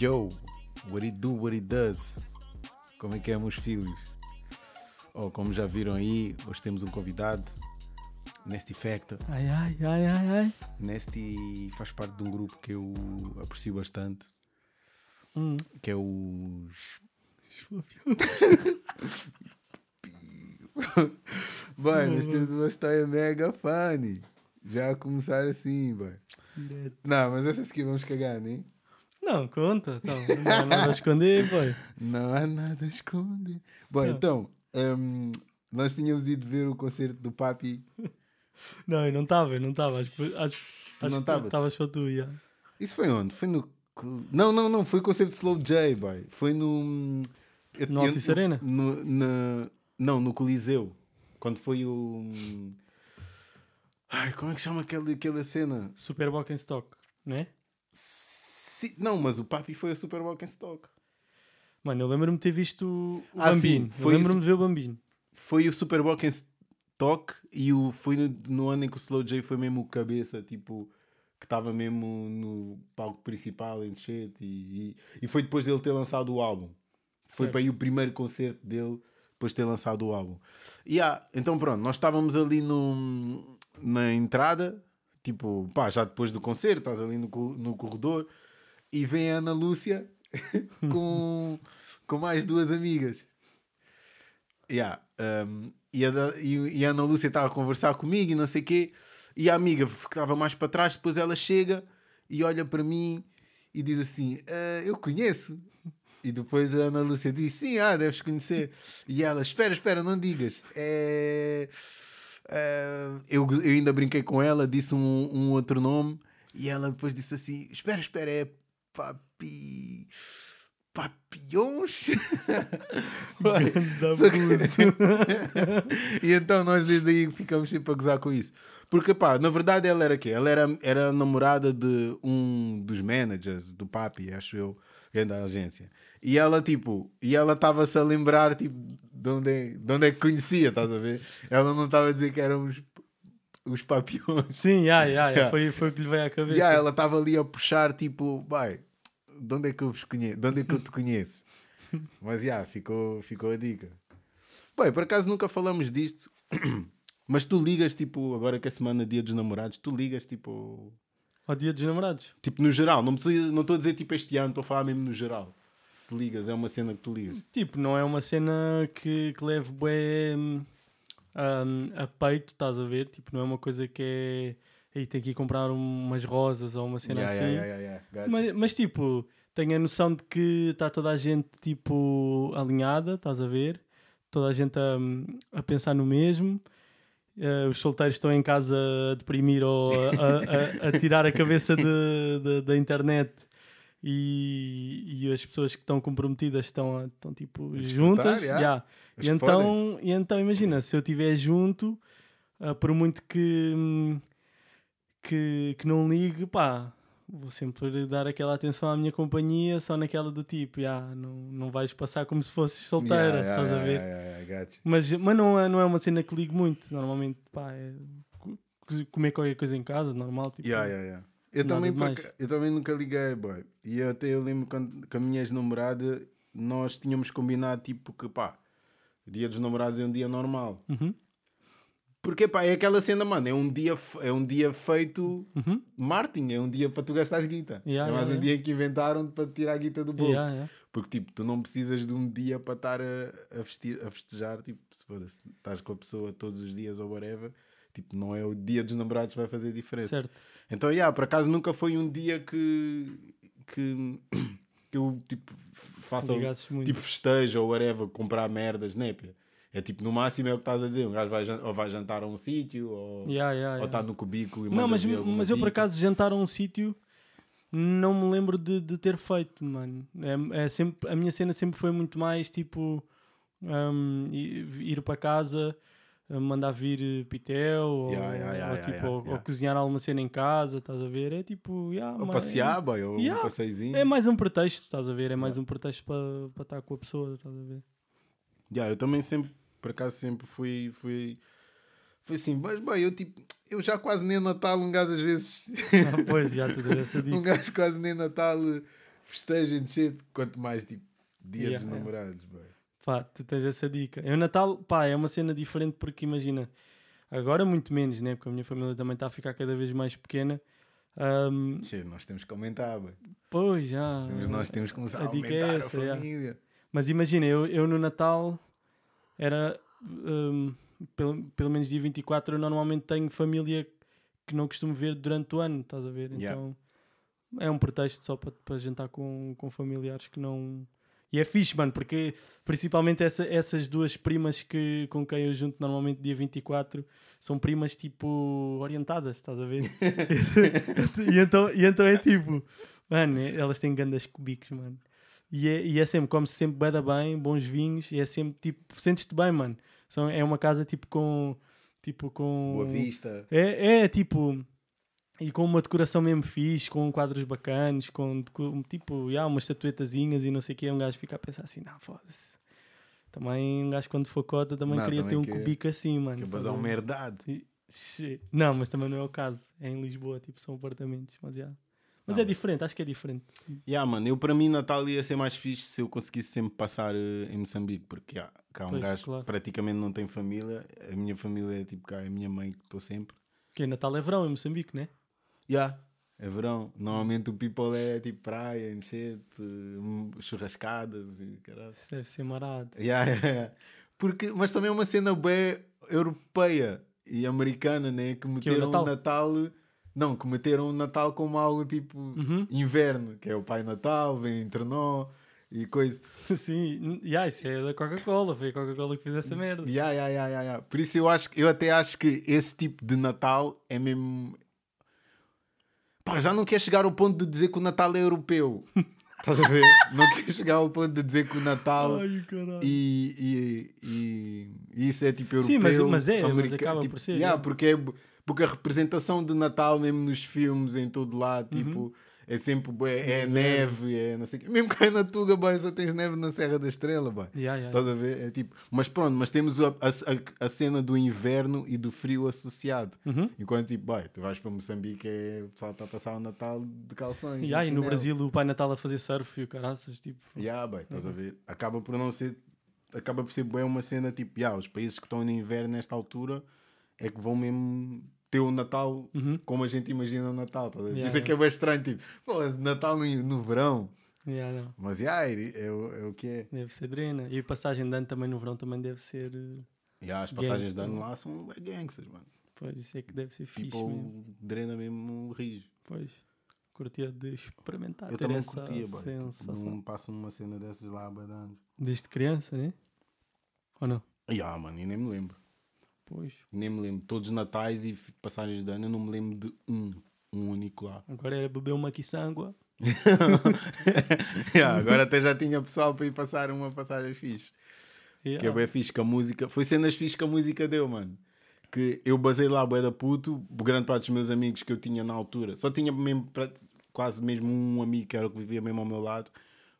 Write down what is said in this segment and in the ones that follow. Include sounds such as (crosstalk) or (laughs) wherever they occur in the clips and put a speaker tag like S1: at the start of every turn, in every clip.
S1: Yo, what it do, what it does? Como é que é, meus filhos? Oh, como já viram aí, hoje temos um convidado, Nesty Factor.
S2: Ai, ai, ai, ai, ai.
S1: Nesty faz parte de um grupo que eu aprecio bastante,
S2: Hum.
S1: que é os. (laughs) Bem, nós temos uma história mega funny. Já a começar assim, bem. Não, mas essas aqui vamos cagar, nem?
S2: Não, conta. Então, não há nada a esconder, boy.
S1: Não há nada a esconder. Bom, então, hum, nós tínhamos ido ver o concerto do Papi.
S2: Não, eu não estava, eu não estava. Acho,
S1: não
S2: que
S1: estavas?
S2: Só tu, já.
S1: Isso foi onde? Foi no. Não, não, não. Foi o concerto de Slow J, boy. Foi no. eu-
S2: No Altice Arena?
S1: No, na- não, no Coliseu. Quando foi o. Ai, como é que chama aquele, aquela cena?
S2: Super Walk in Stock, não é?
S1: Si- Não, mas o Papi foi a Super Walk in Stock.
S2: Mano, eu lembro-me de ter visto o
S1: Ah,
S2: Bambino.
S1: sim,
S2: lembro-me
S1: isso.
S2: de ver o Bambino.
S1: Foi o Super Walk in Stock e o, foi no, no ano em que o Slow J foi mesmo o cabeça, tipo, que estava mesmo no palco principal em Chet e, e, e foi depois dele ter lançado o álbum. Foi
S2: Certo.
S1: para aí o primeiro concerto dele depois de ter lançado o álbum. E ah, então pronto, nós estávamos ali no, na entrada, tipo, pá, já depois do concerto, estás ali no, no corredor e vem a Ana Lúcia (laughs) com, com mais duas amigas. Yeah, um, e, a, e- e a Ana Lúcia estava a conversar comigo e não sei o quê, e a amiga ficava mais para trás, depois ela chega e olha para mim e diz assim: "Ah, Eu conheço. E depois a Ana Lúcia diz: Sim, ah, deves conhecer. E ela: Espera, espera, não digas. É, é, eu, eu ainda brinquei com ela, disse um, um outro nome, e ela depois disse assim: Espera, espera, é Papi. (laughs) Só que- (laughs) e então nós desde aí ficamos sempre a gozar com isso. Porque, pá, na verdade ela era quê? Ela era, era namorada de um dos managers do Papi, acho eu, da agência. E ela, tipo, e ela estava-se a lembrar, tipo, de onde, é, de onde é que conhecia, estás a ver? Ela não estava a dizer que eram os, papiões.
S2: Sim, já, já.
S1: Yeah.
S2: Foi, foi o que lhe veio à cabeça.
S1: E ah, ela estava ali a puxar, tipo, vai, de onde é que eu vos conheço? De onde é que eu te conheço? (laughs) Mas já, ficou, ficou a dica. Bem, por acaso nunca falamos disto, (clears throat) mas tu ligas, tipo, agora que é semana dia dos namorados, tu ligas, tipo,
S2: Ao dia dos namorados.
S1: tipo no geral, não estou não estou a dizer tipo este ano, estou a falar mesmo no geral. Se ligas, é uma cena que tu ligas.
S2: Tipo, não é uma cena que, que leve bué hum, hum, a peito, estás a ver? Tipo, não é uma coisa que é. Aí tem que ir comprar um- umas rosas ou uma cena
S1: Yeah,
S2: assim.
S1: yeah, yeah, gotcha.
S2: Mas, mas, tipo, tenho a noção de que está toda a gente tipo alinhada, estás a ver? Toda a gente a, a pensar no mesmo. Eh, os solteiros estão em casa a deprimir ou a, a- a- tirar a cabeça de- de- da internet e, e as pessoas que estão comprometidas estão, estão tipo juntas.
S1: yeah.
S2: yeah. E, então, e então imagina, se eu estiver junto, ah, por muito que, hum, que, que não ligue, pá, vou sempre dar aquela atenção à minha companhia, só naquela do tipo, yeah, não, não vais passar como se fosses solteira,
S1: Yeah, yeah,
S2: estás a ver?
S1: yeah.
S2: Mas, mas não, é, não é uma cena que ligo muito, normalmente, pá, é co- co- comer qualquer coisa em casa, normal, tipo.
S1: Eu, também, por
S2: demais.
S1: aca- eu também nunca liguei, boy. E eu até eu lembro quando, com a minha ex-namorada, nós tínhamos combinado, tipo, que pá, dia dos namorados é um dia normal.
S2: Uhum.
S1: Porque, pá, é aquela cena, mano, é um dia, é um dia feito
S2: Uhum.
S1: marketing, é um dia para tu gastares guita.
S2: Yeah,
S1: é mais
S2: yeah,
S1: um dia que inventaram para tirar a guita do bolso.
S2: Yeah, yeah.
S1: Porque, tipo, tu não precisas de um dia para estar a, a, vestir, a festejar, tipo, se foda-se, estás com a pessoa todos os dias ou whatever, tipo, não é o dia dos namorados que vai fazer diferença.
S2: Certo.
S1: Então, yeah, por acaso nunca foi um dia que, que, (clears throat) que eu tipo, faça
S2: Ligasses muito.
S1: tipo festejo ou whatever, comprar merdas, né? É tipo, no máximo é o que estás a dizer, um gajo vai, ou vai jantar a um sítio ou
S2: Yeah, yeah,
S1: ou
S2: yeah.
S1: está no cubículo e
S2: Não, mas, mas eu por acaso jantar a um sítio não me lembro de, de ter feito, mano. É, é sempre, a minha cena sempre foi muito mais tipo i- ir para casa, mandar vir eh, pitel ou,
S1: Yeah, yeah, yeah,
S2: ou, tipo, ou- ou cozinhar alguma cena em casa, estás a ver? É tipo, yeah,
S1: Ou
S2: mas-
S1: passear, boy, ou um passeiozinho.
S2: É mais um pretexto, estás a ver? É mais um pretexto para para estar com a pessoa, estás a ver?
S1: Yeah, eu também sempre, por acaso, sempre fui, fui, fui assim, mas bem, eu tipo, eu já quase nem Natal, um gajo às vezes. (laughs)
S2: Ah, pois, já tu deu essa (laughs)
S1: um
S2: dica.
S1: gajo quase nem Natal eh, festeja em shit, quanto mais tipo dia
S2: Yeah,
S1: dos namorados, boy.
S2: Pá, tu tens essa dica. Eu, Natal, pá, é uma cena diferente porque imagina, agora muito menos, né? Porque a minha família também está a ficar cada vez mais pequena.
S1: Shit, nós temos que aumentar,
S2: pois já.
S1: Temos- nós temos que começar
S2: a
S1: a,
S2: é
S1: aumentar
S2: essa,
S1: a família.
S2: Mas imagina, eu, eu no Natal era hum, pelo, pelo menos dia 24, eu normalmente tenho família que não costumo ver durante o ano, estás a ver? Então
S1: Yeah.
S2: é um pretexto só para, para jantar com, com familiares que não. E é fixe, mano, porque principalmente essa- essas duas primas que, com quem eu junto normalmente dia 24 são primas tipo orientadas, estás a ver? (laughs) e, então, e então é tipo, mano, elas têm grandes cubicos, mano. E é, e é sempre, come-se sempre bem da bem, bons vinhos, e é sempre tipo, sentes-te bem, mano. São, é uma casa tipo com. Tipo com.
S1: Boa vista.
S2: É, é tipo. E com uma decoração mesmo fixe, com quadros bacanos, com tipo, yeah, umas estatuetazinhas e não sei o que. Um gajo fica a pensar assim: não, foda-se. Também um gajo quando for cota também
S1: Não,
S2: queria
S1: também
S2: ter um
S1: quer-
S2: cubico assim, mano.
S1: Que basar
S2: a
S1: uma herdade.
S2: E-. Não, mas também não é o caso. É em Lisboa, tipo, são apartamentos. Mas, yeah. mas
S1: Não,
S2: é diferente, acho que é diferente.
S1: Yeah, mano, eu para mim Natal ia ser mais fixe se eu conseguisse sempre passar eh, em Moçambique, porque yeah, cá um
S2: Pois,
S1: gajo
S2: claro.
S1: praticamente não tem família. A minha família é tipo cá, é a minha mãe que estou sempre.
S2: Porque Natal é verão em Moçambique, né?
S1: Yeah, é verão. Normalmente o people é tipo praia, enchente, churrascadas e caralho.
S2: Isso deve ser marado.
S1: Yeah, yeah, yeah. Porque, mas também é uma cena bem europeia e americana, né? Que
S2: Que é o
S1: meteram o
S2: Natal.
S1: Natal. Não, que meteram o Natal como algo tipo
S2: Uhum.
S1: inverno, que é o Pai Natal, vem entre nós e coisa. (laughs)
S2: Sim, yeah, isso é da Coca-Cola. Foi a Coca-Cola que fez essa merda.
S1: Yeah, yeah, yeah, yeah, yeah. Por isso eu acho eu até acho que esse tipo de Natal é mesmo. Pá, já não quer chegar ao ponto de dizer que o Natal é europeu. (laughs) Estás a ver? não quer chegar ao ponto de dizer que o Natal
S2: Ai,
S1: e, e, e, e isso é tipo europeu.
S2: Sim, mas- mas é, mas
S1: americano,
S2: acaba
S1: tipo,
S2: por ser,
S1: yeah,
S2: é.
S1: porque, é, porque a representação de Natal, mesmo nos filmes, em todo lado,
S2: Uhum.
S1: tipo, é sempre bué, é, neve, é não sei o quê. Mesmo cá na Tuga, boy, só tens neve na Serra da Estrela, boy.
S2: Yeah, yeah,
S1: Estás a ver? É tipo, mas pronto, mas temos a, a, a cena do inverno e do frio associado.
S2: Uhum.
S1: Enquanto tipo, boy, tu vais para Moçambique, é, o pessoal está a passar o Natal de calções.
S2: Yeah, e no. Brasil o Pai Natal a fazer surf e o caraças, tipo.
S1: Yeah, boy, estás a ver? Acaba por não ser. Acaba por ser bem uma cena tipo, yeah, os países que estão no inverno nesta altura é que vão mesmo ter o Natal
S2: Uhum.
S1: como a gente imagina o Natal. Ver?
S2: Yeah,
S1: Isso é que é bem estranho, tipo, pô, Natal no, no verão.
S2: Yeah.
S1: Mas yeah, é, é, o- é o que é.
S2: Deve ser drena. E a passagem de ano também no verão também deve ser. eh,
S1: Yeah, as passagens de ano lá são gangsters, mano.
S2: Pois, isso é que deve ser fixe
S1: Tipo,
S2: mesmo.
S1: drena mesmo o rijo.
S2: Pois. Curtia de experimentar.
S1: Eu também curtia, boy. Tipo, não passo uma cena dessas lá há anos.
S2: Desde criança, né? Ou não?
S1: Yeah, mano, e nem me lembro.
S2: Pois.
S1: Nem me lembro. Todos os natais e passagens de ano eu não me lembro de um. Um único lá.
S2: Agora era beber uma quiçangua. (laughs)
S1: Yeah, agora até já tinha pessoal para ir passar uma passagem fixe.
S2: Yeah.
S1: Que é bem fixe que a música. Foi cenas fixe que a música deu, mano. Que eu basei lá, bué da puto, grande parte dos meus amigos que eu tinha na altura. Só tinha mesmo, quase mesmo um amigo que era o que vivia mesmo ao meu lado.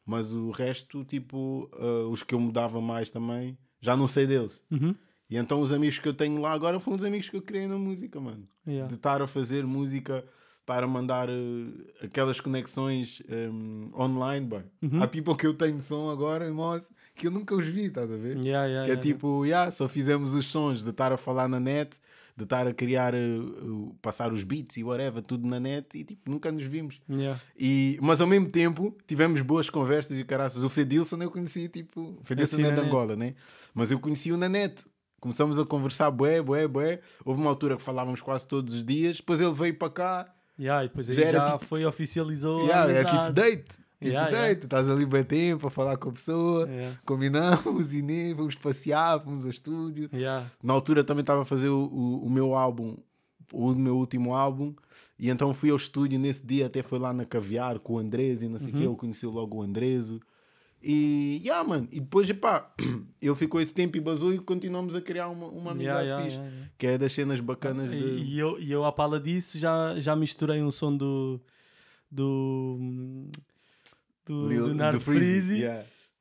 S1: Mas o resto, tipo, ah, os que eu mudava mais também, já não sei deles.
S2: Uhum.
S1: E então os amigos que eu tenho lá agora foram os amigos que eu criei na música, mano.
S2: Yeah.
S1: De estar a fazer música, estar a mandar eh, aquelas conexões em, online, boy.
S2: Uhum.
S1: Há people que eu tenho som agora, moço, que eu nunca os vi, estás a ver?
S2: Yeah, yeah,
S1: que é tipo, yeah, só fizemos os sons de estar a falar na net, de estar a criar, o- passar os beats e whatever, tudo na net e tipo, nunca nos vimos.
S2: Yeah.
S1: E, mas ao mesmo tempo tivemos boas conversas e caraças. O Fedilson eu conheci, tipo, o Fedilson
S2: Assim,
S1: é
S2: na
S1: de
S2: net.
S1: Angola, né? Mas eu conheci-o na net. Começamos a conversar, bué, bué, bué. Houve uma altura que falávamos quase todos os dias. Depois ele veio para cá.
S2: Yeah, e depois aí
S1: Já
S2: já,
S1: era tipo-
S2: foi oficializou.
S1: Yeah, é tipo date. Tipo
S2: Yeah,
S1: date.
S2: yeah.
S1: Estás ali bem tempo a falar com a pessoa.
S2: Yeah.
S1: Combinamos e nem vamos passear, fomos ao estúdio.
S2: Yeah.
S1: Na altura também estava a fazer o, o, o meu álbum, o meu último álbum, e então fui ao estúdio nesse dia, até foi lá na Caviar com o Andrés e não sei o
S2: Uhum.
S1: que, ele conheceu logo o Andreso. E, yeah, mano, e depois, epá, (clears throat) ele ficou esse tempo e basou e continuamos a criar uma, uma amizade
S2: Yeah, yeah,
S1: fixe,
S2: yeah,
S1: que é das cenas bacanas
S2: E,
S1: de...
S2: e eu, e eu, à pala disso, já, já misturei um som do. do. do,
S1: Lil-
S2: do Nard
S1: do Freezy.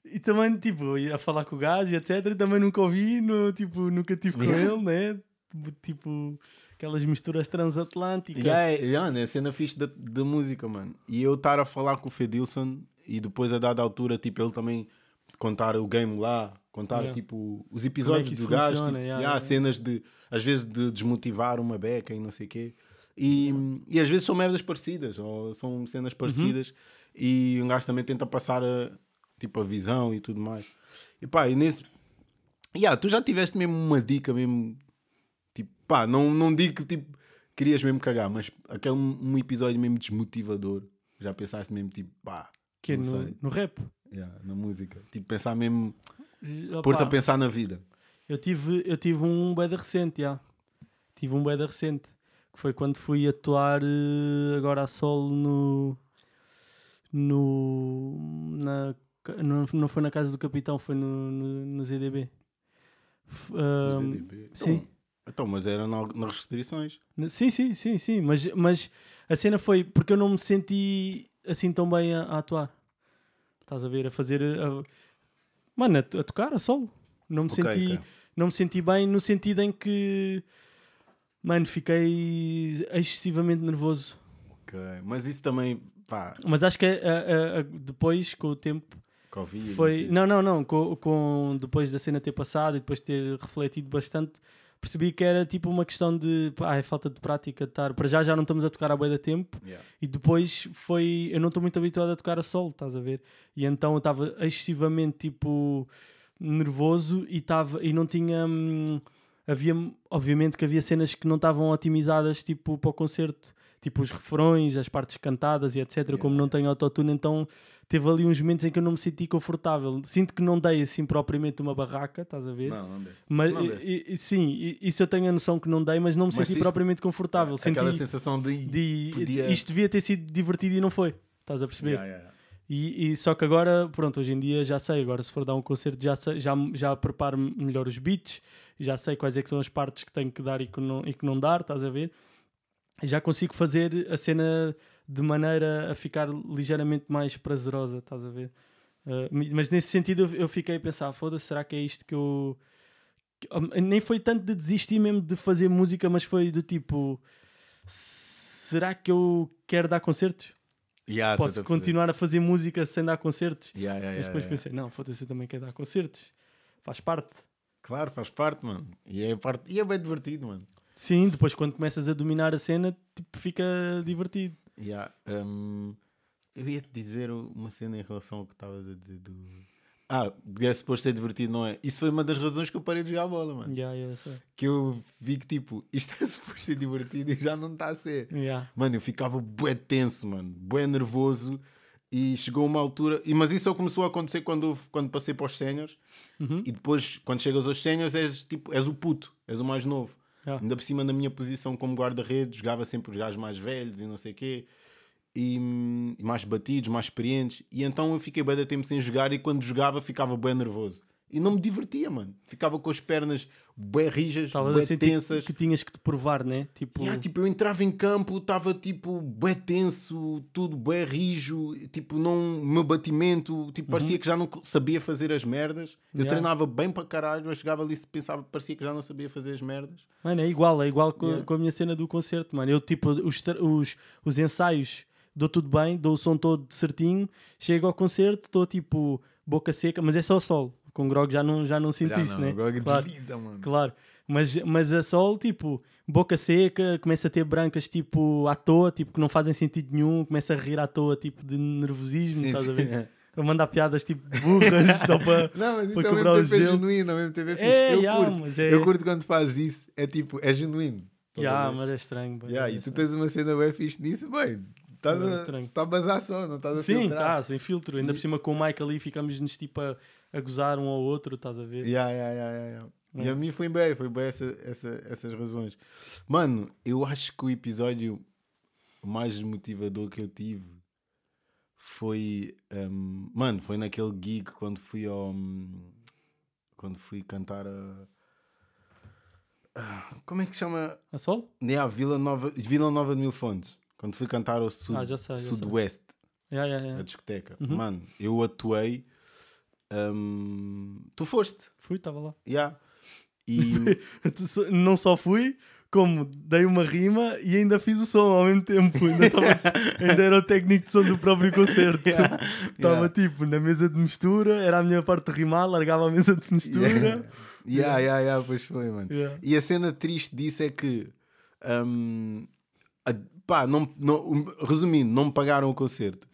S2: E também, tipo, ia falar com o gajo etc. Também nunca ouvi, no, tipo, nunca tive com ele, né? tipo aquelas misturas transatlânticas.
S1: Yeah, yeah, é a cena fixe da, da música, mano. E eu estar a falar com o Fedilson e depois a dada altura, tipo, ele também contar o game lá, contar
S2: Yeah.
S1: tipo os
S2: é
S1: episódios
S2: isso
S1: do gajo,
S2: funciona,
S1: tipo,
S2: yeah,
S1: yeah, cenas de às vezes de desmotivar uma beca e não sei o quê. E, e às vezes são merdas parecidas, ou são cenas parecidas,
S2: Uhum.
S1: e um gajo também tenta passar a, tipo, a visão e tudo mais. E pá, e nesse. Yeah, tu já tiveste mesmo uma dica mesmo. Tipo, pá, não, não digo que tipo, querias mesmo cagar, mas aquele um episódio mesmo desmotivador. Já pensaste mesmo tipo, pá,
S2: que é
S1: não
S2: no,
S1: sei.
S2: no rap.
S1: Yeah, na música. Tipo, pensar mesmo, pôr-te a pensar na vida.
S2: Eu tive, eu tive um beda recente, já. Tive um beda recente. Que foi quando fui atuar eh, agora a solo no. No. Na, não, não foi na casa do capitão, foi no, no, no ZDB.
S1: No ZDB.
S2: sim.
S1: Então, então, mas era na- nas restrições.
S2: Sim, sim, sim, sim. Mas, mas a cena foi porque eu não me senti assim tão bem a, a atuar. Estás a ver? A fazer. A, mano, a, a tocar a solo. Não me,
S1: Ok,
S2: senti,
S1: ok.
S2: não me senti bem no sentido em que. Mano, fiquei excessivamente nervoso.
S1: Ok. Mas isso também, pá,
S2: Mas acho que a- depois, com o tempo,
S1: Covid.
S2: foi.
S1: não
S2: Não, não, não. Com, com- depois da cena ter passado e depois ter refletido bastante, percebi que era tipo uma questão de. Pá, é falta de prática de estar. Para já já não estamos a tocar há bué da tempo.
S1: Yeah.
S2: E depois foi. Eu não estou muito habituado a tocar a solo, estás a ver? E então eu estava excessivamente tipo nervoso e, tava, e não tinha. hum, havia, obviamente que havia cenas que não estavam otimizadas tipo para o concerto, tipo os refrões, as partes cantadas e etc. Como não tenho autotune, então teve ali uns momentos em que eu não me senti confortável. Sinto que não dei assim propriamente uma barraca, estás a ver?
S1: Não, não deste.
S2: Mas
S1: não deste.
S2: e- e- sim, e- isso eu tenho a noção que não dei, mas não me
S1: Mas
S2: senti propriamente confortável. Senti,
S1: Aquela sensação de.
S2: de
S1: podia-
S2: isto devia ter sido divertido e não foi. Estás a perceber?
S1: Yeah, yeah, yeah.
S2: E, e só que agora, pronto, hoje em dia já sei. Agora, se for dar um concerto, já, sei, já, já preparo melhor os beats, já sei quais é que são as partes que tenho que dar e que não, e que não dar, estás a ver? Já consigo fazer a cena de maneira a ficar ligeiramente mais prazerosa, estás a ver? Uh, mas nesse sentido eu, eu fiquei a pensar, foda-se, será que é isto que eu. um, nem foi tanto de desistir mesmo de fazer música, mas foi do tipo. Será que eu quero dar concertos?
S1: Yeah,
S2: Posso
S1: a
S2: continuar a fazer música sem dar concertos?
S1: Yeah, yeah,
S2: Mas depois pensei, não, foda-se, eu também quero dar concertos. Faz parte.
S1: Claro, faz parte, mano. E é, parte... e é bem divertido, mano.
S2: Sim, depois quando começas a dominar a cena, tipo, fica divertido.
S1: Yeah, um, eu ia te dizer uma cena em relação ao que estavas a dizer do. Ah, é suposto ser divertido, não é? Isso foi uma das razões que eu parei de jogar a bola, mano.
S2: Yeah.
S1: Que eu vi que tipo, (laughs) isto é suposto ser divertido e já não está a ser.
S2: Yeah.
S1: Mano, eu ficava bué tenso, mano, bué nervoso e chegou uma altura, e, mas isso só começou a acontecer quando, quando passei para os séniores
S2: Uhum.
S1: e depois, quando chegas aos séniores, és, tipo, és o puto, és o mais novo.
S2: Yeah.
S1: Ainda por cima, na minha posição como guarda-redes, jogava sempre os gajos mais velhos e não sei o quê, e, e mais batidos, mais experientes. E então eu fiquei bem de tempo sem jogar e quando jogava ficava bem nervoso. E não me divertia, mano. Ficava com as pernas bem rijas,
S2: Estavas
S1: bem tensas.
S2: que tinhas que te provar, né? Tipo,
S1: Yeah, tipo, eu entrava em campo, estava tipo bem tenso, tudo bem rijo, tipo, não, meu batimento, tipo, parecia que já não sabia fazer as merdas. Eu
S2: Uhum. Yeah.
S1: treinava bem para caralho, mas chegava ali e pensava, parecia que já não sabia fazer as merdas.
S2: Mano, é igual, é igual com,
S1: Yeah.
S2: com a minha cena do concerto, mano. Eu, tipo, os, os, os ensaios dou tudo bem, dou o som todo certinho, chego ao concerto, estou tipo boca seca, mas é só solo. Com grog já não, já não sinto
S1: Já
S2: isso,
S1: não,
S2: né?
S1: agora
S2: Claro.
S1: desliza, mano.
S2: Claro, mas, mas a sol, tipo, boca seca, começa a ter brancas, tipo, à toa, tipo, que não fazem sentido nenhum, começa a rir à toa, tipo, de nervosismo,
S1: Sim,
S2: estás a
S1: sim.
S2: ver? A mandar piadas, tipo, de burras, (laughs) só para...
S1: Não, mas isso
S2: Para
S1: ao
S2: quebrar
S1: mesmo
S2: o
S1: tempo é genuíno, ao mesmo tempo é fixe.
S2: É,
S1: eu,
S2: yeah,
S1: curto,
S2: é-
S1: eu curto quando fazes isso, é tipo, é genuíno. A
S2: Yeah, mas é estranho. bem,
S1: Yeah,
S2: é
S1: e tu
S2: estranho.
S1: tens uma cena bem fixe nisso, bem, estás
S2: É
S1: a, tá a bazar só, não estás a
S2: Sim,
S1: filtrar.
S2: tá, sem filtro. Ainda por cima com o Mike ali ficamos-nos tipo a, a gozar um ao outro, estás a ver?
S1: Yeah, yeah, yeah, yeah, yeah. E
S2: É.
S1: a mim foi bem, foi bem essa, essa- essas razões. Mano, eu acho que o episódio mais motivador que eu tive foi. hum, mano, foi naquele gig quando fui ao. hum, quando fui cantar a. Ah, Como é que chama?
S2: A sol?
S1: É a Vila Nova, Vila Nova de Mil Fontes. Quando fui cantar ao Sud,
S2: Ah, já sei, já sei.
S1: Sudoeste
S2: Yeah, yeah,
S1: a
S2: yeah.
S1: discoteca.
S2: Uhum.
S1: Mano, eu atuei. Hum, tu foste,
S2: Fui, estava lá.
S1: yeah. E (laughs)
S2: Não só fui, como dei uma rima e ainda fiz o som ao mesmo tempo. Ainda, tava, (laughs) ainda era o técnico de som do próprio (laughs) concerto.
S1: Yeah,
S2: Estava
S1: yeah.
S2: tipo na mesa de mistura, era a minha parte de rimar, largava a mesa de mistura.
S1: Yeah. Yeah, yeah, yeah, pois foi, mano.
S2: Yeah.
S1: E a cena triste disso é que, hum, a- pá, não, não- um, resumindo, não me pagaram o concerto.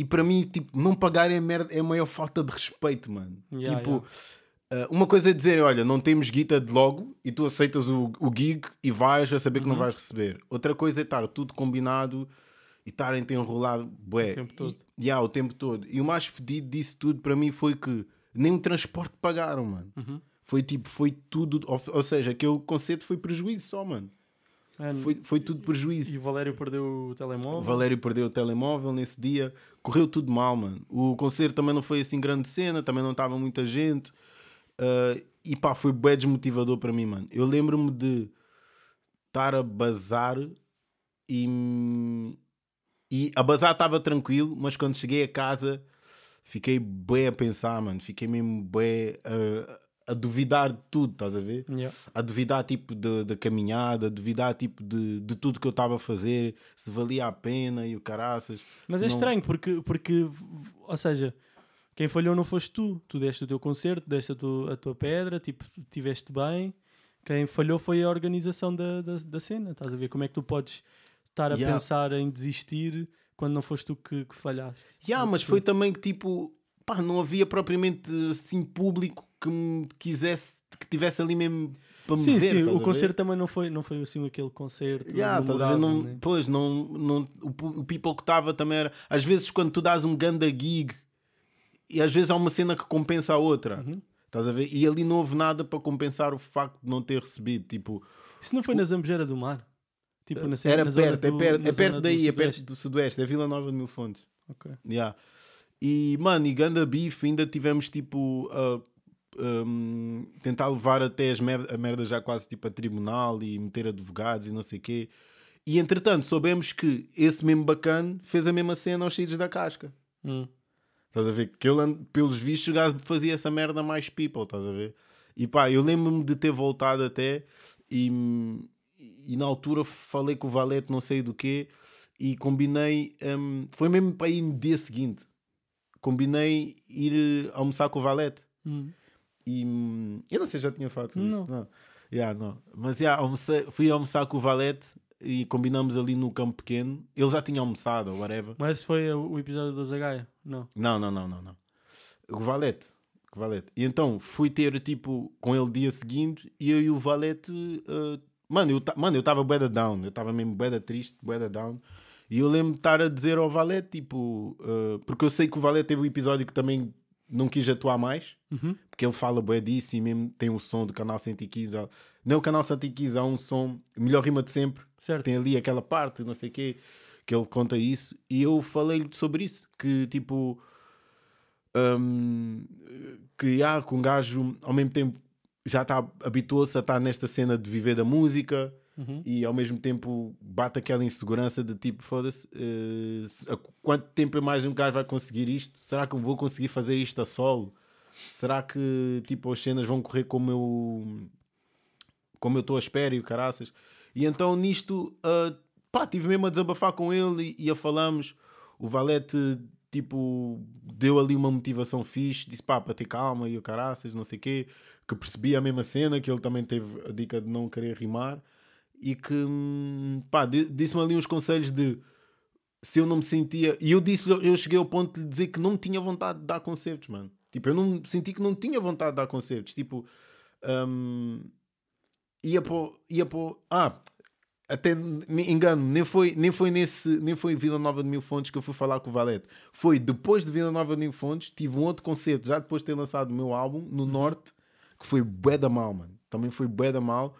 S1: E para mim, tipo, não pagar é, merda, é a maior falta de respeito, mano.
S2: Yeah,
S1: tipo, uh, uma coisa é dizer, olha, não temos guita de logo e tu aceitas o, o gig e vais a saber que
S2: Uhum.
S1: não vais receber. Outra coisa é estar tudo combinado e estarem a enrolar, bué.
S2: O tempo todo.
S1: E, yeah, o tempo todo. E o mais fedido disso tudo para mim foi que nem o transporte pagaram, mano.
S2: Uhum.
S1: Foi tipo, foi tudo. Ou, ou seja, aquele conceito foi prejuízo só, mano.
S2: Mano,
S1: Foi, foi tudo prejuízo.
S2: E o Valério perdeu o
S1: O
S2: telemóvel.
S1: Valério perdeu o telemóvel nesse dia, correu tudo mal, mano. O concerto também não foi assim grande cena, também não estava muita gente. Ah, e pá, foi bem desmotivador para mim, mano. Eu lembro-me de estar a bazar e, e a bazar estava tranquilo, mas quando cheguei a casa fiquei bem a pensar, mano. Fiquei mesmo bem a, a duvidar de tudo, estás a ver?
S2: Yeah.
S1: a duvidar tipo da caminhada, a duvidar tipo de, de tudo que eu estava a fazer, se valia a pena e o caraças.
S2: Mas é
S1: não-
S2: estranho porque, porque, ou seja, quem falhou não foste tu. Tu deste o teu concerto, deste a tua, a tua pedra, tipo, tiveste bem. Quem falhou foi a organização da, da, da cena. Estás a ver como é que tu podes estar a
S1: Yeah.
S2: pensar em desistir quando não foste tu que, que falhaste.
S1: Yeah, mas foi também que tipo, pá, não havia propriamente assim público que me quisesse, que tivesse ali mesmo para me
S2: Sim,
S1: ver.
S2: sim, o concerto também não foi, não foi assim aquele concerto.
S1: Yeah,
S2: memorável,
S1: Não,
S2: né?
S1: Pois, não, não, o, o people que estava também era. Às vezes, quando tu dás um ganda gig, e às vezes há uma cena que compensa a outra,
S2: Uhum.
S1: estás a ver? E ali não houve nada para compensar o facto de não ter recebido. Tipo,
S2: Isso não foi na Zambujeira do Mar? Tipo, na cena-
S1: era
S2: na
S1: perto, é
S2: do-
S1: perto, é perto
S2: zona do
S1: daí, é perto do Sudoeste, é Vila Nova de Mil Fontes.
S2: Ok.
S1: Yeah. E, mano, e ganda bife, ainda tivemos tipo a um, tentar levar até as merda, a merda já quase tipo a tribunal e meter advogados e não sei o quê. E entretanto, soubemos que esse mesmo bacana fez a mesma cena aos Filhos da Casca.
S2: Hum.
S1: Estás a ver? Que ele, pelos vistos, o gajo fazia essa merda mais people, estás a ver? E pá, eu lembro-me de ter voltado até e, e na altura falei com o Valete, não sei do quê, e combinei. hum, foi mesmo para ir no dia seguinte. Combinei ir eh, almoçar com o Valete.
S2: Hum.
S1: E hum, eu não sei, já tinha falado sobre
S2: Não.
S1: isso. Não. Yeah, não. Mas yeah, almocei- fui almoçar com o Valete e combinamos ali no campo pequeno. Ele já tinha almoçado ou whatever.
S2: Mas foi o episódio da Zagaia? Não.
S1: Não, não, não, não, não. O Valete. O Valete. E então fui ter tipo com ele dia seguinte e eu e o Valete. uh, mano, eu mano, eu estava bué down. Eu estava mesmo bué da triste, bué da down. E eu lembro de estar a dizer ao Valete, tipo, uh, porque eu sei que o Valete teve um episódio que também não quis atuar mais,
S2: Uhum.
S1: porque ele fala bué disso e mesmo tem o som do canal 115. há- Não é o canal 115, há um som, melhor rima de sempre,
S2: Certo.
S1: tem ali aquela parte, não sei o quê, que ele conta isso. E eu falei-lhe sobre isso, que tipo. hum, que há que um gajo ao mesmo tempo já está habituou-se a estar nesta cena de viver da música
S2: Uhum.
S1: e ao mesmo tempo bate aquela insegurança de tipo, foda-se, se- a quanto tempo mais um gajo vai conseguir isto? Será que vou conseguir fazer isto a solo? Será que tipo as cenas vão correr como eu como eu estou à espera e o caraças? E então nisto, ah, pá, tive mesmo a desabafar com ele e, e a falamos. O Valete, tipo, deu ali uma motivação fixe, disse pá, para ter calma e o caraças, não sei o quê, que percebia a mesma cena, que ele também teve a dica de não querer rimar e que, hum, pá, di- disse-me ali uns conselhos de se eu não me sentia. E eu disse, eu cheguei ao ponto de lhe dizer que não tinha vontade de dar concertos, mano. Tipo, eu não senti que não tinha vontade de dar concertos. Tipo, hum, ia para. Ia para ah, até me engano, nem foi, nem foi nesse, nem foi Vila Nova de Mil Fontes que eu fui falar com o Valete. Foi depois de Vila Nova de Mil Fontes, tive um outro concerto, já depois de ter lançado o meu álbum, no Norte, que foi bué da mal, mano. Também foi bué da mal.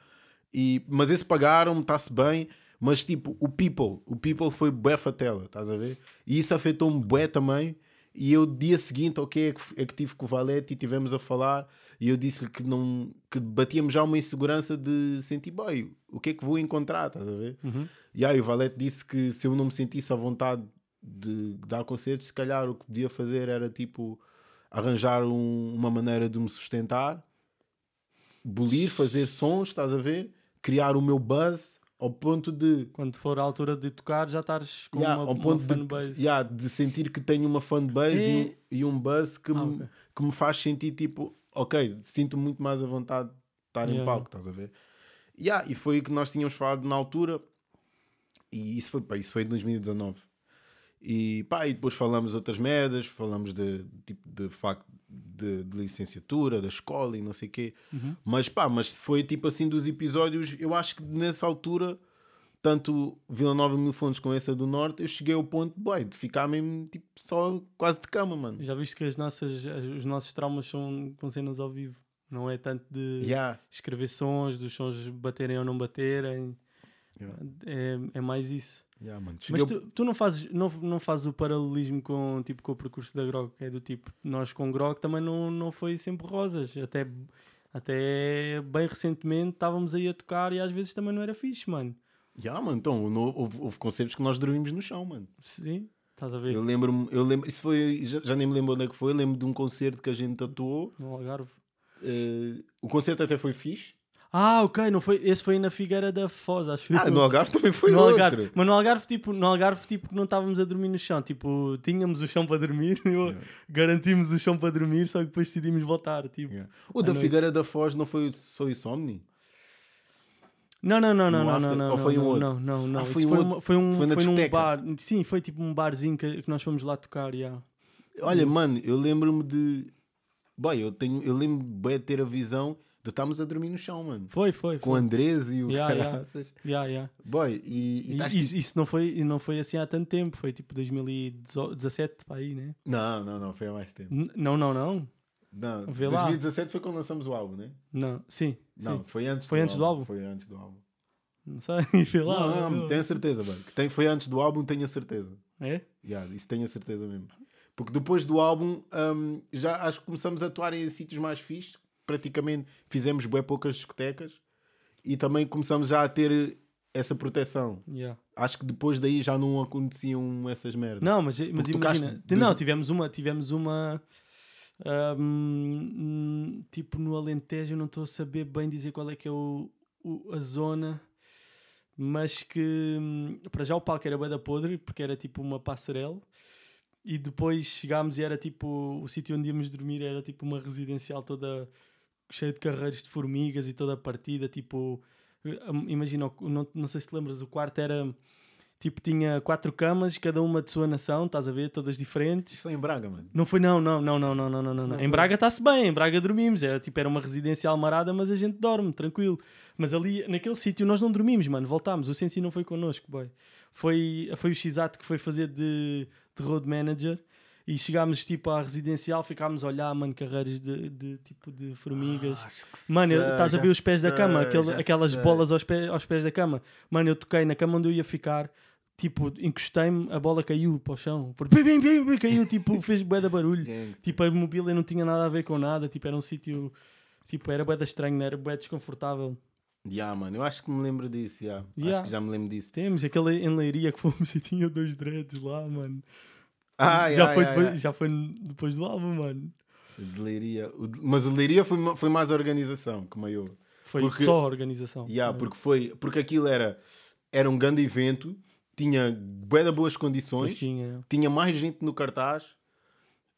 S1: E, mas esse pagaram-me, está-se bem. Mas tipo, o people, o people foi bué fatela, estás a ver? E isso afetou-me bué também. E eu, dia seguinte, ok, é que, é que tive com o Valete e tivemos a falar. E eu disse-lhe que não que batíamos já uma insegurança de sentir, boy, o que é que vou encontrar, estás a ver?
S2: Uhum.
S1: E aí o Valete disse que se eu não me sentisse à vontade de dar concertos, se calhar o que podia fazer era tipo arranjar um- uma maneira de me sustentar bolir, fazer sons, estás a ver? Criar o meu buzz ao ponto de.
S2: Quando for a altura de tocar, já estares com
S1: Yeah,
S2: uma,
S1: ao
S2: uma
S1: ponto de,
S2: fanbase.
S1: yeah, de sentir que tenho uma fanbase
S2: É.
S1: e, um, e um buzz que,
S2: Ah,
S1: me,
S2: ok.
S1: que me faz sentir tipo, ok, sinto muito mais a vontade de estar em
S2: Yeah,
S1: palco, estás a ver? Yeah, e foi o que nós tínhamos falado na altura, e isso foi, pá, isso foi em 2019. E pá, e depois falamos outras merdas, falamos de tipo de facto de, de licenciatura, da escola e não sei o quê.
S2: Uhum.
S1: Mas pá, mas foi tipo assim dos episódios, eu acho que nessa altura, tanto Vila Nova Mil Fontes com essa do Norte, eu cheguei ao ponto boy, de ficar mesmo tipo só quase de cama, mano.
S2: Já viste que as nossas, as- os nossos traumas são com cenas ao vivo. Não é tanto de
S1: Yeah.
S2: escrever sons, dos sons baterem ou não baterem.
S1: Yeah.
S2: É, é mais isso.
S1: Yeah,
S2: Mas tu, tu não, fazes, não, não fazes o paralelismo com, tipo, com o percurso da Grog. É do tipo, nós com Grog também não, não foi sempre rosas. Até, até bem recentemente estávamos aí a tocar e às vezes também não era fixe, mano.
S1: Yeah, mano, então houve, houve concertos que nós dormimos no chão, mano.
S2: Sim, estás a ver?
S1: Eu lembro-me, eu lembro, isso foi, já, já nem me lembro onde é que foi, eu lembro de um concerto que a gente atuou.
S2: No Algarve.
S1: eh, o concerto até foi fixe.
S2: Ah, ok, não foi, esse foi na Figueira da Foz, acho
S1: Ah,
S2: eu.
S1: no Algarve também foi
S2: no
S1: outro.
S2: Algarve. Mas no Algarve, tipo, no Algarve, tipo, não estávamos a dormir no chão. Tipo, tínhamos o chão para dormir, (laughs) eu- garantimos o chão para dormir, só que depois decidimos voltar. Tipo.
S1: Yeah. O da
S2: noite.
S1: Figueira da Foz não foi só Insomni?
S2: Não, não, não, não, não, não, não,
S1: Ou foi
S2: não,
S1: um outro?
S2: não, não, não.
S1: Ah, foi
S2: foi,
S1: um outro.
S2: uma- foi um,
S1: Foi
S2: foi num bar. Sim, foi tipo um barzinho que, que nós fomos lá tocar, yeah.
S1: Olha, mano, eu lembro-me de. Boy, eu, tenho, eu lembro bem de ter a visão de estarmos a dormir no chão, mano.
S2: Foi, foi,
S1: Com o. Andrés e o
S2: Yeah, yeah.
S1: caraças.
S2: Yeah, yeah.
S1: Boy, e, e
S2: E isso, isso não foi, não foi assim há tanto tempo, foi tipo 2017 para aí, né?
S1: Não, não, não, foi há mais tempo.
S2: N- Não, não, não.
S1: Não,
S2: Vê lá.
S1: 2017 foi quando lançamos o álbum, né?
S2: Não, sim.
S1: Não,
S2: sim.
S1: foi antes
S2: Foi antes do álbum?
S1: Foi antes do álbum.
S2: Não sei, (laughs) vê lá.
S1: não, não, tenho a certeza, mano. Que tem, foi antes do álbum, tenho a certeza.
S2: É?
S1: Yeah, isso tenho a certeza mesmo. Porque depois do álbum, hum, já acho que começamos a atuar em sítios mais fixes. Praticamente fizemos bem poucas discotecas e também começamos já a ter essa proteção.
S2: Yeah.
S1: Acho que depois daí já não aconteciam essas merdas.
S2: Não, mas, mas imagina.
S1: tocaste
S2: Não, tivemos uma. Tivemos uma hum, tipo no Alentejo, eu não estou a saber bem dizer qual é que é o, o- a zona, mas que hum, para já o palco era da podre, porque era tipo uma passarela. E depois chegámos e era tipo o sítio onde íamos dormir era tipo uma residencial toda cheia de carreiros de formigas e toda partida. Tipo, hum, imagina, não, não sei se te lembras, o quarto era tipo, tinha quatro camas, cada uma de sua nação, estás a ver, todas diferentes.
S1: Isto foi em Braga, mano.
S2: Não foi, não, não, não, não, não, não, não, não.
S1: não
S2: Em. Braga está-se bem, em Braga dormimos. Era, tipo, era uma residencial marada, mas a gente dorme, tranquilo. Mas ali, naquele sítio, nós não dormimos, mano. Voltámos. O Sensi não foi connosco, boy. Foi, foi o X-Ato que foi fazer de, de road manager. E chegámos, tipo, à residencial, ficámos a olhar, mano, carreiras de, de tipo, de formigas.
S1: Ah,
S2: Mano,
S1: sei,
S2: estás a ver os pés da
S1: sei,
S2: cama, aquele- aquelas
S1: sei.
S2: bolas aos pés, aos pés da cama. Mano, eu toquei na cama onde eu ia ficar, tipo, encostei-me, a bola caiu para o chão. Bim, bim, bim, caiu, tipo, (laughs) fez bué de barulho. Tipo, a mobília não tinha nada a ver com nada, tipo, era um sítio, tipo, era bué da estranho, era bué desconfortável.
S1: Yeah, mano, eu acho que me lembro disso. Yeah.
S2: Yeah.
S1: Acho que já me lembro disso.
S2: Temos aquele em Leiria que fomos e tinha dois dreads lá, mano.
S1: Ah,
S2: já,
S1: yeah,
S2: foi
S1: yeah,
S2: depois, já foi depois do álbum, mano.
S1: O de Leiria. Mas o Leiria foi, foi mais a organização que maior.
S2: Foi
S1: Porque-
S2: só a organização.
S1: Yeah,
S2: É.
S1: porque foi porque aquilo era, era um grande evento, tinha de boas condições,
S2: tinha.
S1: tinha mais gente no cartaz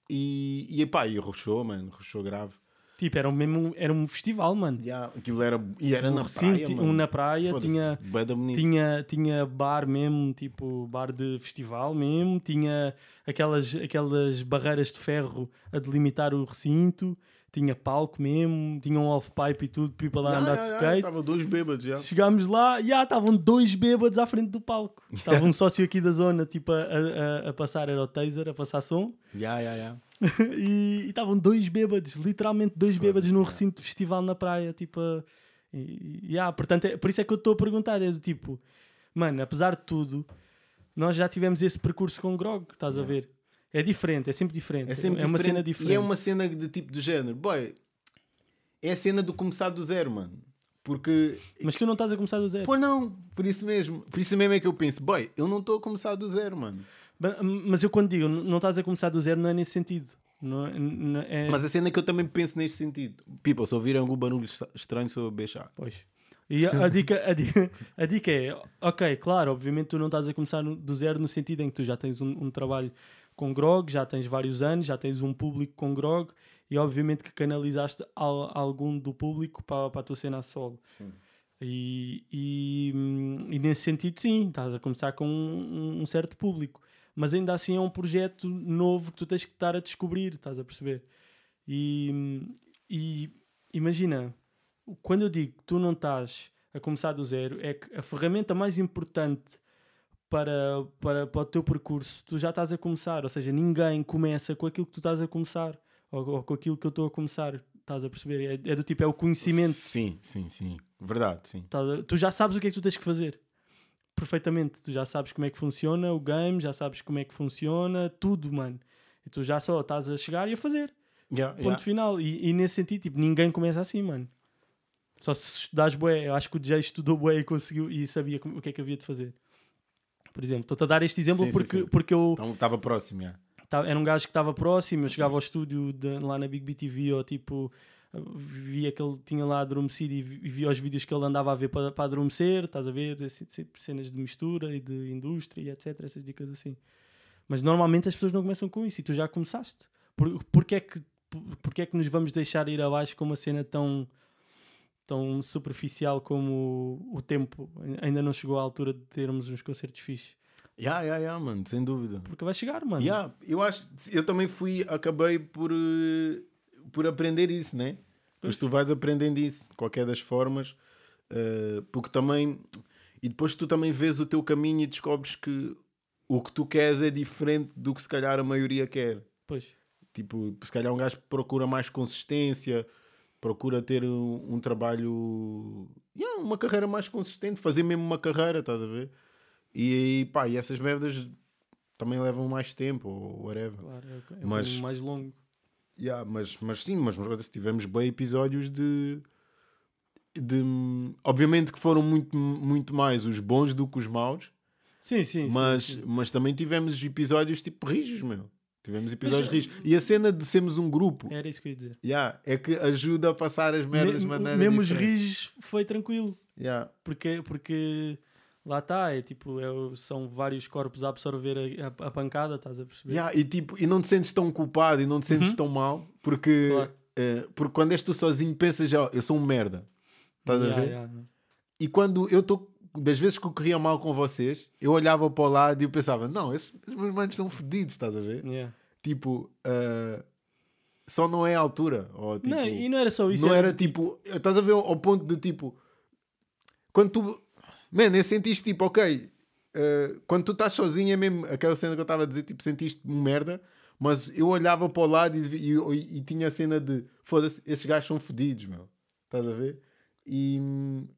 S1: e, e epá, e rochou, mano, rochou grave.
S2: Tipo, era, um mesmo, era um festival, mano.
S1: Yeah, aquilo era, e era na praia, mano.
S2: um na praia, tinha,
S1: bonito.
S2: tinha, tinha bar mesmo, tipo bar de festival mesmo, tinha aquelas, aquelas barreiras de ferro a delimitar o recinto, tinha palco mesmo, tinha um off-pipe e tudo, para lá
S1: Yeah,
S2: andar de
S1: yeah, yeah,
S2: skate.
S1: Tava dois bêbados, já.
S2: Chegámos lá já estavam dois bêbados à frente do palco. (laughs) Estava um sócio aqui da zona, tipo, a, a, a passar, era o taser, a passar som.
S1: Yeah, yeah, yeah. (laughs)
S2: e estavam dois bêbados, literalmente dois bêbados num
S1: yeah.
S2: recinto de festival na praia, tipo, a- e, e, yeah, portanto, é, por isso é que eu estou a perguntar, é do tipo, mano, apesar de tudo, nós já tivemos esse percurso com o Grog, estás a ver? É diferente, é sempre diferente,
S1: É sempre
S2: uma cena
S1: diferente.
S2: diferente.
S1: E é uma cena de tipo de género. Boy, é a cena do começar do zero, mano. Porque.
S2: Mas tu não estás a começar do zero.
S1: Pô, não. Por isso mesmo. Por isso mesmo é que eu penso, boy, eu não estou a começar do zero, mano.
S2: Ba- Mas eu quando digo não estás a começar do zero, não é nesse sentido. Não, não, é...
S1: Mas a cena é que eu também penso neste sentido. People, se ouvirem algum barulho estra- estranho, sou eu a beijar.
S2: Pois. E a, a dica, a, dica, (laughs) a dica é, ok, claro, obviamente tu não estás a começar do zero no sentido em que tu já tens um, um trabalho com grog, já tens vários anos, já tens um público com grog e obviamente que canalizaste al- algum do público para, para a tua cena a solo.
S1: Sim.
S2: E, e, hum, e nesse sentido, sim, estás a começar com um, um certo público, mas ainda assim é um projeto novo que tu tens que estar a descobrir, estás a perceber? E, e imagina, quando eu digo que tu não estás a começar do zero, é que a ferramenta mais importante para, para, para o teu percurso, tu já estás a começar, ou seja, ninguém começa com aquilo que tu estás a começar, ou, ou com aquilo que eu estou a começar, estás a perceber? É, é do tipo, é o conhecimento.
S1: Sim, sim, sim. Verdade, sim.
S2: Tu já sabes o que é que tu tens que fazer. Perfeitamente. Tu já sabes como é que funciona o game, já sabes como é que funciona tudo, mano. E tu já só estás a chegar e a fazer.
S1: Yeah,
S2: Ponto
S1: yeah.
S2: final. E, e nesse sentido, tipo, ninguém começa assim, mano. Só se estudares bué. Eu acho que o Jay estudou bué e conseguiu e sabia o que é que havia de fazer. Por exemplo, estou-te a dar este exemplo
S1: Sim, sim,
S2: porque,
S1: sim.
S2: porque eu
S1: Então estava próximo, yeah.
S2: era um gajo que estava próximo, eu chegava ao estúdio de- lá na Big BTV ou tipo via que ele tinha lá adormecido e vi- via os vídeos que ele andava a ver para, para adormecer, estás a ver? Assim, cenas de mistura e de indústria etc, essas dicas assim. Mas normalmente as pessoas não começam com isso e tu já começaste. Por, porque, é que, por, porque é que nos vamos deixar ir abaixo com uma cena tão tão superficial como o, o tempo ainda não chegou à altura de termos uns concertos fixes?
S1: Yeah, yeah, yeah, mano, sem dúvida.
S2: Porque vai chegar, mano.
S1: Yeah, eu acho, eu também fui, acabei por, eh, por aprender isso, né? Depois tu vais aprendendo isso de qualquer das formas, eh, porque também, e depois tu também vês o teu caminho e descobres que o que tu queres é diferente do que se calhar a maioria quer.
S2: Pois.
S1: Tipo, se calhar um gajo procura mais consistência, procura ter um, um trabalho, yeah, uma carreira mais consistente, fazer mesmo uma carreira, estás a ver? E aí, pá, e essas merdas também levam mais tempo, ou whatever.
S2: Claro, é, é
S1: Mas-
S2: mas... mais longo.
S1: Yeah, mas, mas sim, mas tivemos bem episódios de, de. Obviamente que foram muito, muito mais os bons do que os maus,
S2: Sim, sim. sim,
S1: mas,
S2: sim.
S1: mas também tivemos episódios tipo rijos, meu. Tivemos episódios
S2: Mas-
S1: rijos. E a cena de sermos um grupo
S2: Era isso que eu ia dizer.
S1: yeah, é que ajuda a passar as merdas de maneira
S2: mesmo os rijos foi tranquilo.
S1: Yeah.
S2: Porque, porque lá está, é tipo, é são vários corpos a absorver a, a- a pancada, estás a perceber?
S1: Yeah, e, tipo, e não te sentes tão culpado e não te sentes
S2: Uhum.
S1: tão mal porque,
S2: Claro.
S1: eh, porque quando és tu sozinho pensas já, eu sou um merda. Estás a
S2: Yeah,
S1: ver?
S2: yeah.
S1: E quando eu estou, das vezes que eu corria mal com vocês, eu olhava para o lado e eu pensava, não, esses, esses meus manos são fedidos, estás a ver? Tipo, ah, só não é a altura. Ou, tipo,
S2: não, e não era só isso.
S1: não era tipo, estás a ver ao ponto de tipo, quando tu, man, eu sentiste tipo, ok, ah, quando tu estás sozinho é mesmo aquela cena que eu estava a dizer, tipo, sentiste merda, mas eu olhava para o lado e, e, e- tinha a cena de, foda-se, estes gajos são fedidos, meu, estás a ver? E,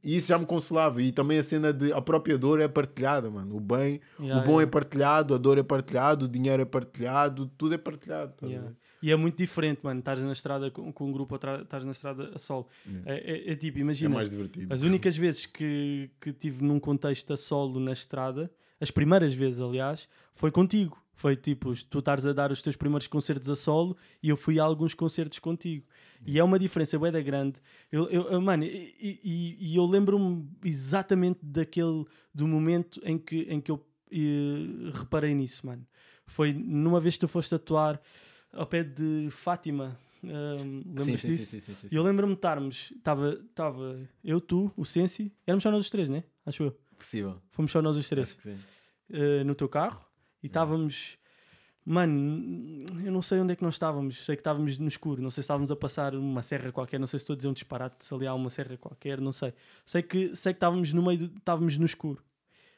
S1: e isso já me consolava. E também a cena de a própria dor é partilhada, mano. O bem,
S2: Yeah,
S1: o bom
S2: yeah.
S1: é partilhado, a dor é partilhado, o dinheiro é partilhado, tudo é partilhado. estás a
S2: Yeah. E é muito diferente, mano. Estás na estrada com, com um grupo, ou estás na estrada a solo.
S1: Yeah.
S2: É, é- é tipo,
S1: É
S2: imagina,
S1: mais divertido.
S2: as únicas vezes que, que tive num contexto a solo na estrada, as primeiras vezes, aliás, foi contigo. Foi tipo, tu estares a dar os teus primeiros concertos a solo e eu fui a alguns concertos contigo. E é uma diferença bué da grande. Eu, eu, mano, e, e- e eu lembro-me exatamente daquele do momento em que, em que eu eh, reparei nisso, mano. Foi numa vez que tu foste atuar ao pé de Fátima. Ahm, lembras
S1: sim,
S2: disso?
S1: sim, sim, sim,
S2: E eu lembro-me de estarmos, estava tava eu, tu, o Sensi, éramos só nós os três, né? Acho eu.
S1: Possível.
S2: Fomos só nós os três
S1: Acho que sim.
S2: eh, no teu carro e estávamos. Mano, eu não sei onde é que nós estávamos. Sei que estávamos no escuro. Não sei se estávamos a passar uma serra qualquer. Não sei se estou a dizer um disparate. Se ali há uma serra qualquer. Não sei. Sei que, sei que estávamos no meio. do- Estávamos no escuro.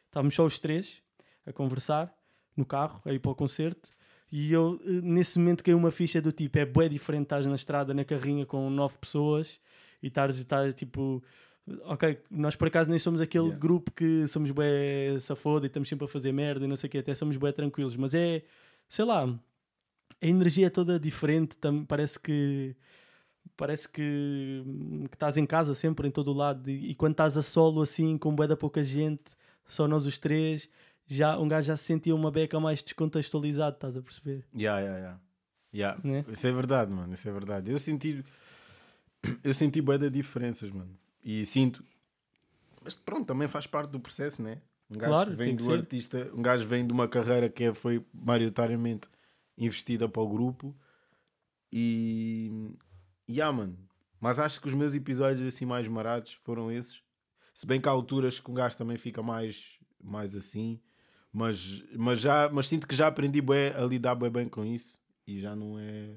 S2: Estávamos só os três a conversar no carro, a ir para o concerto. E eu, eh, nesse momento, caiu uma ficha do tipo: é bué diferente estás na estrada, na carrinha com nove pessoas e estás, estás tipo. Ok, nós por acaso nem somos aquele
S1: Yeah.
S2: grupo que somos bué safoda e estamos sempre a fazer merda e não sei o que, até somos bué tranquilos, mas é, sei lá, a energia é toda diferente, tam- parece que parece que, que estás em casa sempre, em todo o lado, e, e quando estás a solo assim, com bué da pouca gente, só nós os três, já, um gajo já se sentia uma beca mais descontextualizado, estás a perceber?
S1: Yeah, yeah, yeah. Yeah.
S2: Né?
S1: Isso é verdade, mano. Isso é verdade. Eu senti. Eu senti bué de diferenças, mano. E sinto. Mas pronto, também faz parte do processo, né? Um gajo
S2: Claro,
S1: vem do
S2: ser.
S1: artista, um gajo vem de uma carreira que é- foi maioritariamente investida para o grupo e. E ah, mano. Mas acho que os meus episódios assim mais marados foram esses. Se bem que há alturas que um gajo também fica mais, mais assim. Mas, mas, já, mas sinto que já aprendi bué a lidar bué bem com isso. E já não é,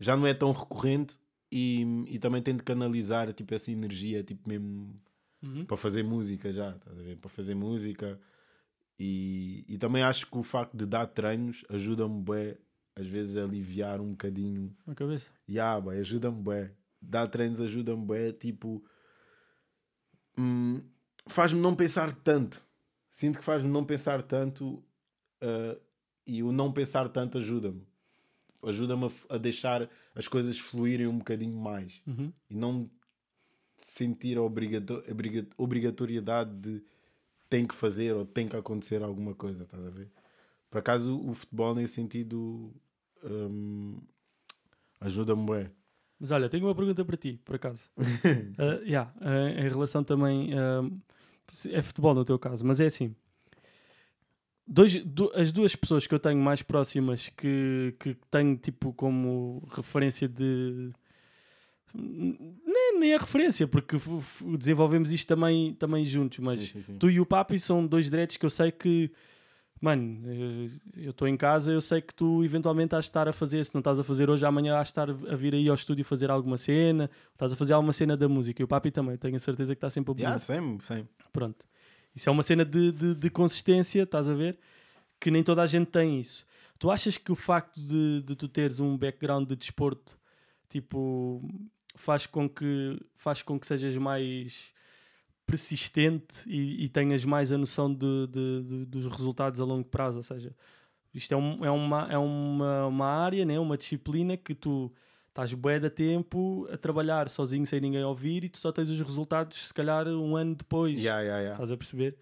S1: já não é tão recorrente. E, e também tento canalizar tipo, essa energia tipo, mesmo
S2: Uhum.
S1: para fazer música já. estás a ver? Para fazer música. E, e também acho que o facto de dar treinos ajuda-me bué, às vezes a aliviar um bocadinho
S2: Na cabeça.
S1: Boy, ajuda-me bué. Dar treinos ajuda-me bué, tipo... hum, faz-me não pensar tanto. Sinto que faz-me não pensar tanto ah, e o não pensar tanto ajuda-me. Ajuda-me a, a deixar as coisas fluírem um bocadinho mais.
S2: Uhum.
S1: E não sentir a obrigato- obriga- obrigatoriedade de tem que fazer ou tem que acontecer alguma coisa, estás a ver? Por acaso o futebol nesse sentido hum, ajuda-me bué.
S2: Mas olha, tenho uma pergunta para ti, por acaso. (laughs) Ah, yeah, ah, em relação também. ah, é futebol no teu caso, mas é assim. Dois, du- as duas pessoas que eu tenho mais próximas que, que tenho tipo como referência de. Nem, nem é referência, porque desenvolvemos isto também, também juntos, mas
S1: Sim, sim, sim.
S2: tu e o Papi são dois diretos que eu sei que, mano, eh, eu estou em casa, eu sei que tu eventualmente has de estar a fazer, se não estás a fazer hoje, amanhã has de estar a vir aí ao estúdio fazer alguma cena, estás a fazer alguma cena da música. E o Papi também, tenho a certeza que está sempre a
S1: Yeah,
S2: yeah,
S1: sempre, sempre.
S2: Pronto. Isso é uma cena de, de, de consistência, estás a ver? Que nem toda a gente tem isso. Tu achas que o facto de, de tu teres um background de desporto, tipo, faz com que, faz com que sejas mais persistente e, e tenhas mais a noção de, de- de- dos resultados a longo prazo? Ou seja, isto é, um- é uma, é uma, uma área, né? uma disciplina que tu estás bué de tempo a trabalhar sozinho sem ninguém ouvir e tu só tens os resultados se calhar um ano depois.
S1: Yeah, yeah, yeah.
S2: Estás a perceber?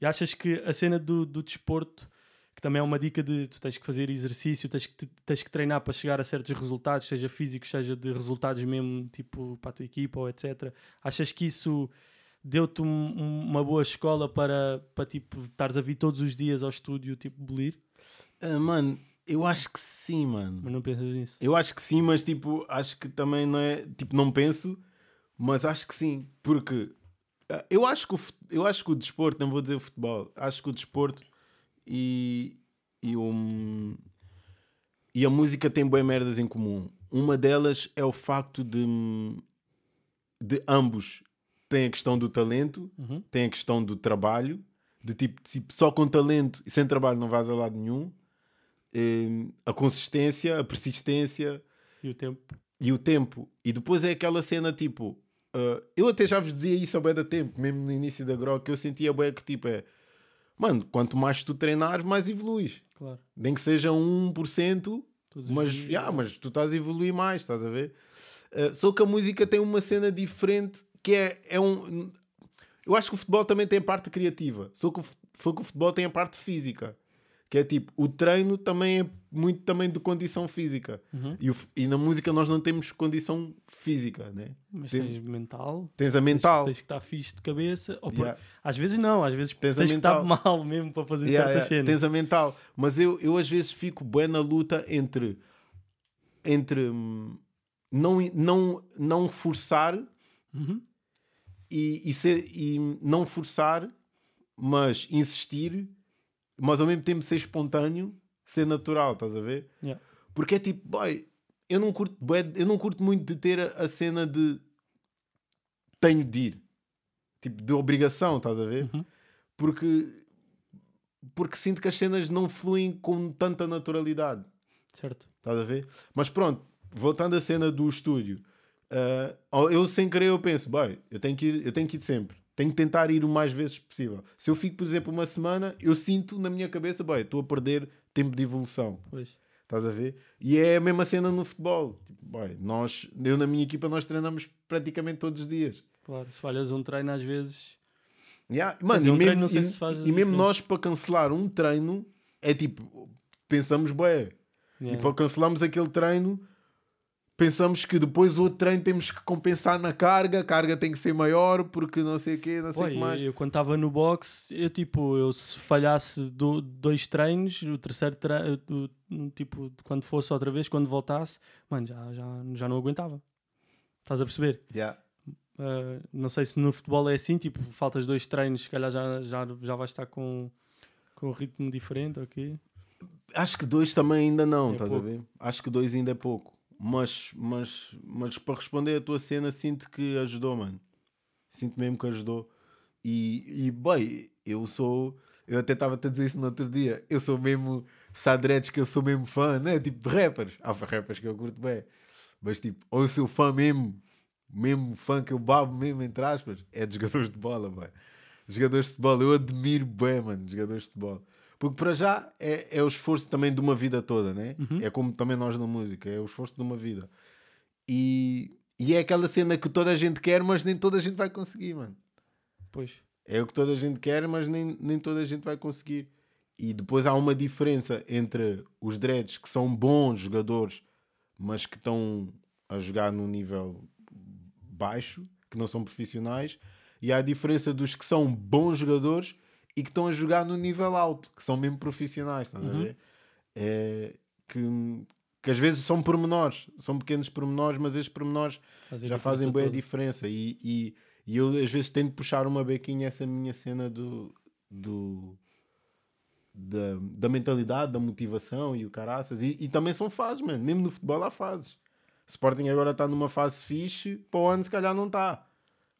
S2: E achas que a cena do, do desporto, que também é uma dica de tu tens que fazer exercício, tens que, te- tens que treinar para chegar a certos resultados, seja físicos, seja de resultados mesmo, tipo para a tua equipa ou etc. Achas que isso deu-te um- um- uma boa escola para, para tipo, estares a vir todos os dias ao estúdio, tipo, bolir?
S1: Ah, mano, eu acho que sim, mano.
S2: Mas não pensas nisso?
S1: Eu acho que sim, mas tipo, acho que também não é. Tipo, não penso, mas acho que sim. Porque ah, eu acho que o, eu acho que o desporto, não vou dizer o futebol, acho que o desporto e, e, o, e a música têm boas merdas em comum. Uma delas é o facto de, de ambos têm a questão do talento,
S2: Uhum.
S1: tem a questão do trabalho, de tipo, tipo, só com talento e sem trabalho não vais a lado nenhum. Hum, a consistência, a persistência
S2: E o tempo?
S1: e o tempo. E depois é aquela cena tipo. uh, eu até já vos dizia isso a bué da tempo, mesmo no início da Grok, que eu sentia bué que tipo é. Mano, quanto mais tu treinares, mais evoluís.
S2: Claro.
S1: Nem que seja 1%,
S2: Todos os
S1: mas,
S2: dias.
S1: yeah, mas tu estás a evoluir mais, estás a ver? Uh, só que a música tem uma cena diferente que é, é um. Eu acho que o futebol também tem a parte criativa, só que o, só que o futebol tem a parte física. Que é tipo, o treino também é muito também de condição física.
S2: Uhum.
S1: E, o e na música nós não temos condição física, né?
S2: Mas
S1: Tem-
S2: tens mental,
S1: Tens a
S2: tens-
S1: mental.
S2: Tens, que estar fixe de cabeça. Ou por-
S1: Yeah.
S2: Às vezes não, às vezes
S1: Tens
S2: tens, que estar mal mesmo para fazer
S1: Yeah,
S2: certas
S1: yeah,
S2: cenas.
S1: Tens a mental. Mas eu, eu às vezes fico bem na luta entre, entre hum, não, não, não forçar
S2: Uhum.
S1: e, e, ser, e não forçar, mas insistir, mas ao mesmo tempo ser espontâneo, ser natural, estás a ver?
S2: Yeah.
S1: Porque é tipo, boy, eu não curto, eu não curto muito de ter a, a cena de tenho de ir, tipo, de obrigação, estás a ver?
S2: Uhum.
S1: Porque, porque sinto que as cenas não fluem com tanta naturalidade.
S2: Certo.
S1: Estás a ver? Mas pronto, voltando à cena do estúdio, ah, eu sem querer eu penso, bem, eu tenho que ir, eu tenho que ir sempre. Tenho que tentar ir o mais vezes possível. Se eu fico, por exemplo, uma semana, eu sinto na minha cabeça, bem, estou a perder tempo de evolução.
S2: Pois.
S1: Estás a ver? E é a mesma cena no futebol. Tipo, bem, nós, eu na minha equipa, nós treinamos praticamente todos os dias.
S2: Claro. Se falhas um treino às vezes.
S1: Yeah. Mano,
S2: dizer,
S1: e
S2: um
S1: mesmo,
S2: treino não sei
S1: e-
S2: se faz
S1: e mesmo nós para cancelar um treino é tipo, pensamos, bué.
S2: Yeah.
S1: E para cancelarmos aquele treino, pensamos que depois o outro treino temos que compensar na carga, a carga tem que ser maior porque não sei o quê, não sei o que
S2: eu,
S1: mais.
S2: eu quando estava no boxe, eu tipo, eu se falhasse do- dois treinos, o terceiro treino, tipo, quando fosse outra vez, quando voltasse, mano, já, já, já não aguentava. Estás a perceber?
S1: Yeah.
S2: Uh, não sei se no futebol é assim, tipo, faltas dois treinos, se calhar já, já, já vais estar com, com um ritmo diferente, ok?
S1: Acho que dois também ainda não,
S2: É
S1: estás
S2: pouco.
S1: a ver? Acho que dois ainda é pouco. Mas, mas, mas para responder a tua cena, sinto que ajudou, mano. Sinto mesmo que ajudou. E, e bem, eu sou. Eu até estava a dizer isso no outro dia. Eu sou mesmo. Sadretes que eu sou mesmo fã, né? Tipo rappers. Há rappers que eu curto bem. Mas tipo, ou eu sou fã mesmo, mesmo fã que eu babo mesmo, entre aspas, é de jogadores de bola, bem. Jogadores de futebol, eu admiro bem, mano, jogadores de futebol. Porque para já é, é o esforço também de uma vida toda, né? É como também nós na música, é o esforço de uma vida. E, e é aquela cena que toda a gente quer, mas nem toda a gente vai conseguir, mano.
S2: Pois.
S1: É o que toda a gente quer, mas nem, nem toda a gente vai conseguir. E depois há uma diferença entre os dreads que são bons jogadores, mas que estão a jogar num nível baixo, que não são profissionais, e há a diferença dos que são bons jogadores e que estão a jogar no nível alto, que são mesmo profissionais, estás a ver? É, que, que às vezes são pormenores, são pequenos pormenores, mas esses pormenores já fazem bem a
S2: toda.
S1: diferença. E, e, e eu às vezes tento puxar uma bequinha essa minha cena do, do da, da mentalidade, da motivação e o caraças. E, e também são fases, mano. Mesmo no futebol há fases. Sporting agora está numa fase fixe, para o ano se calhar não está.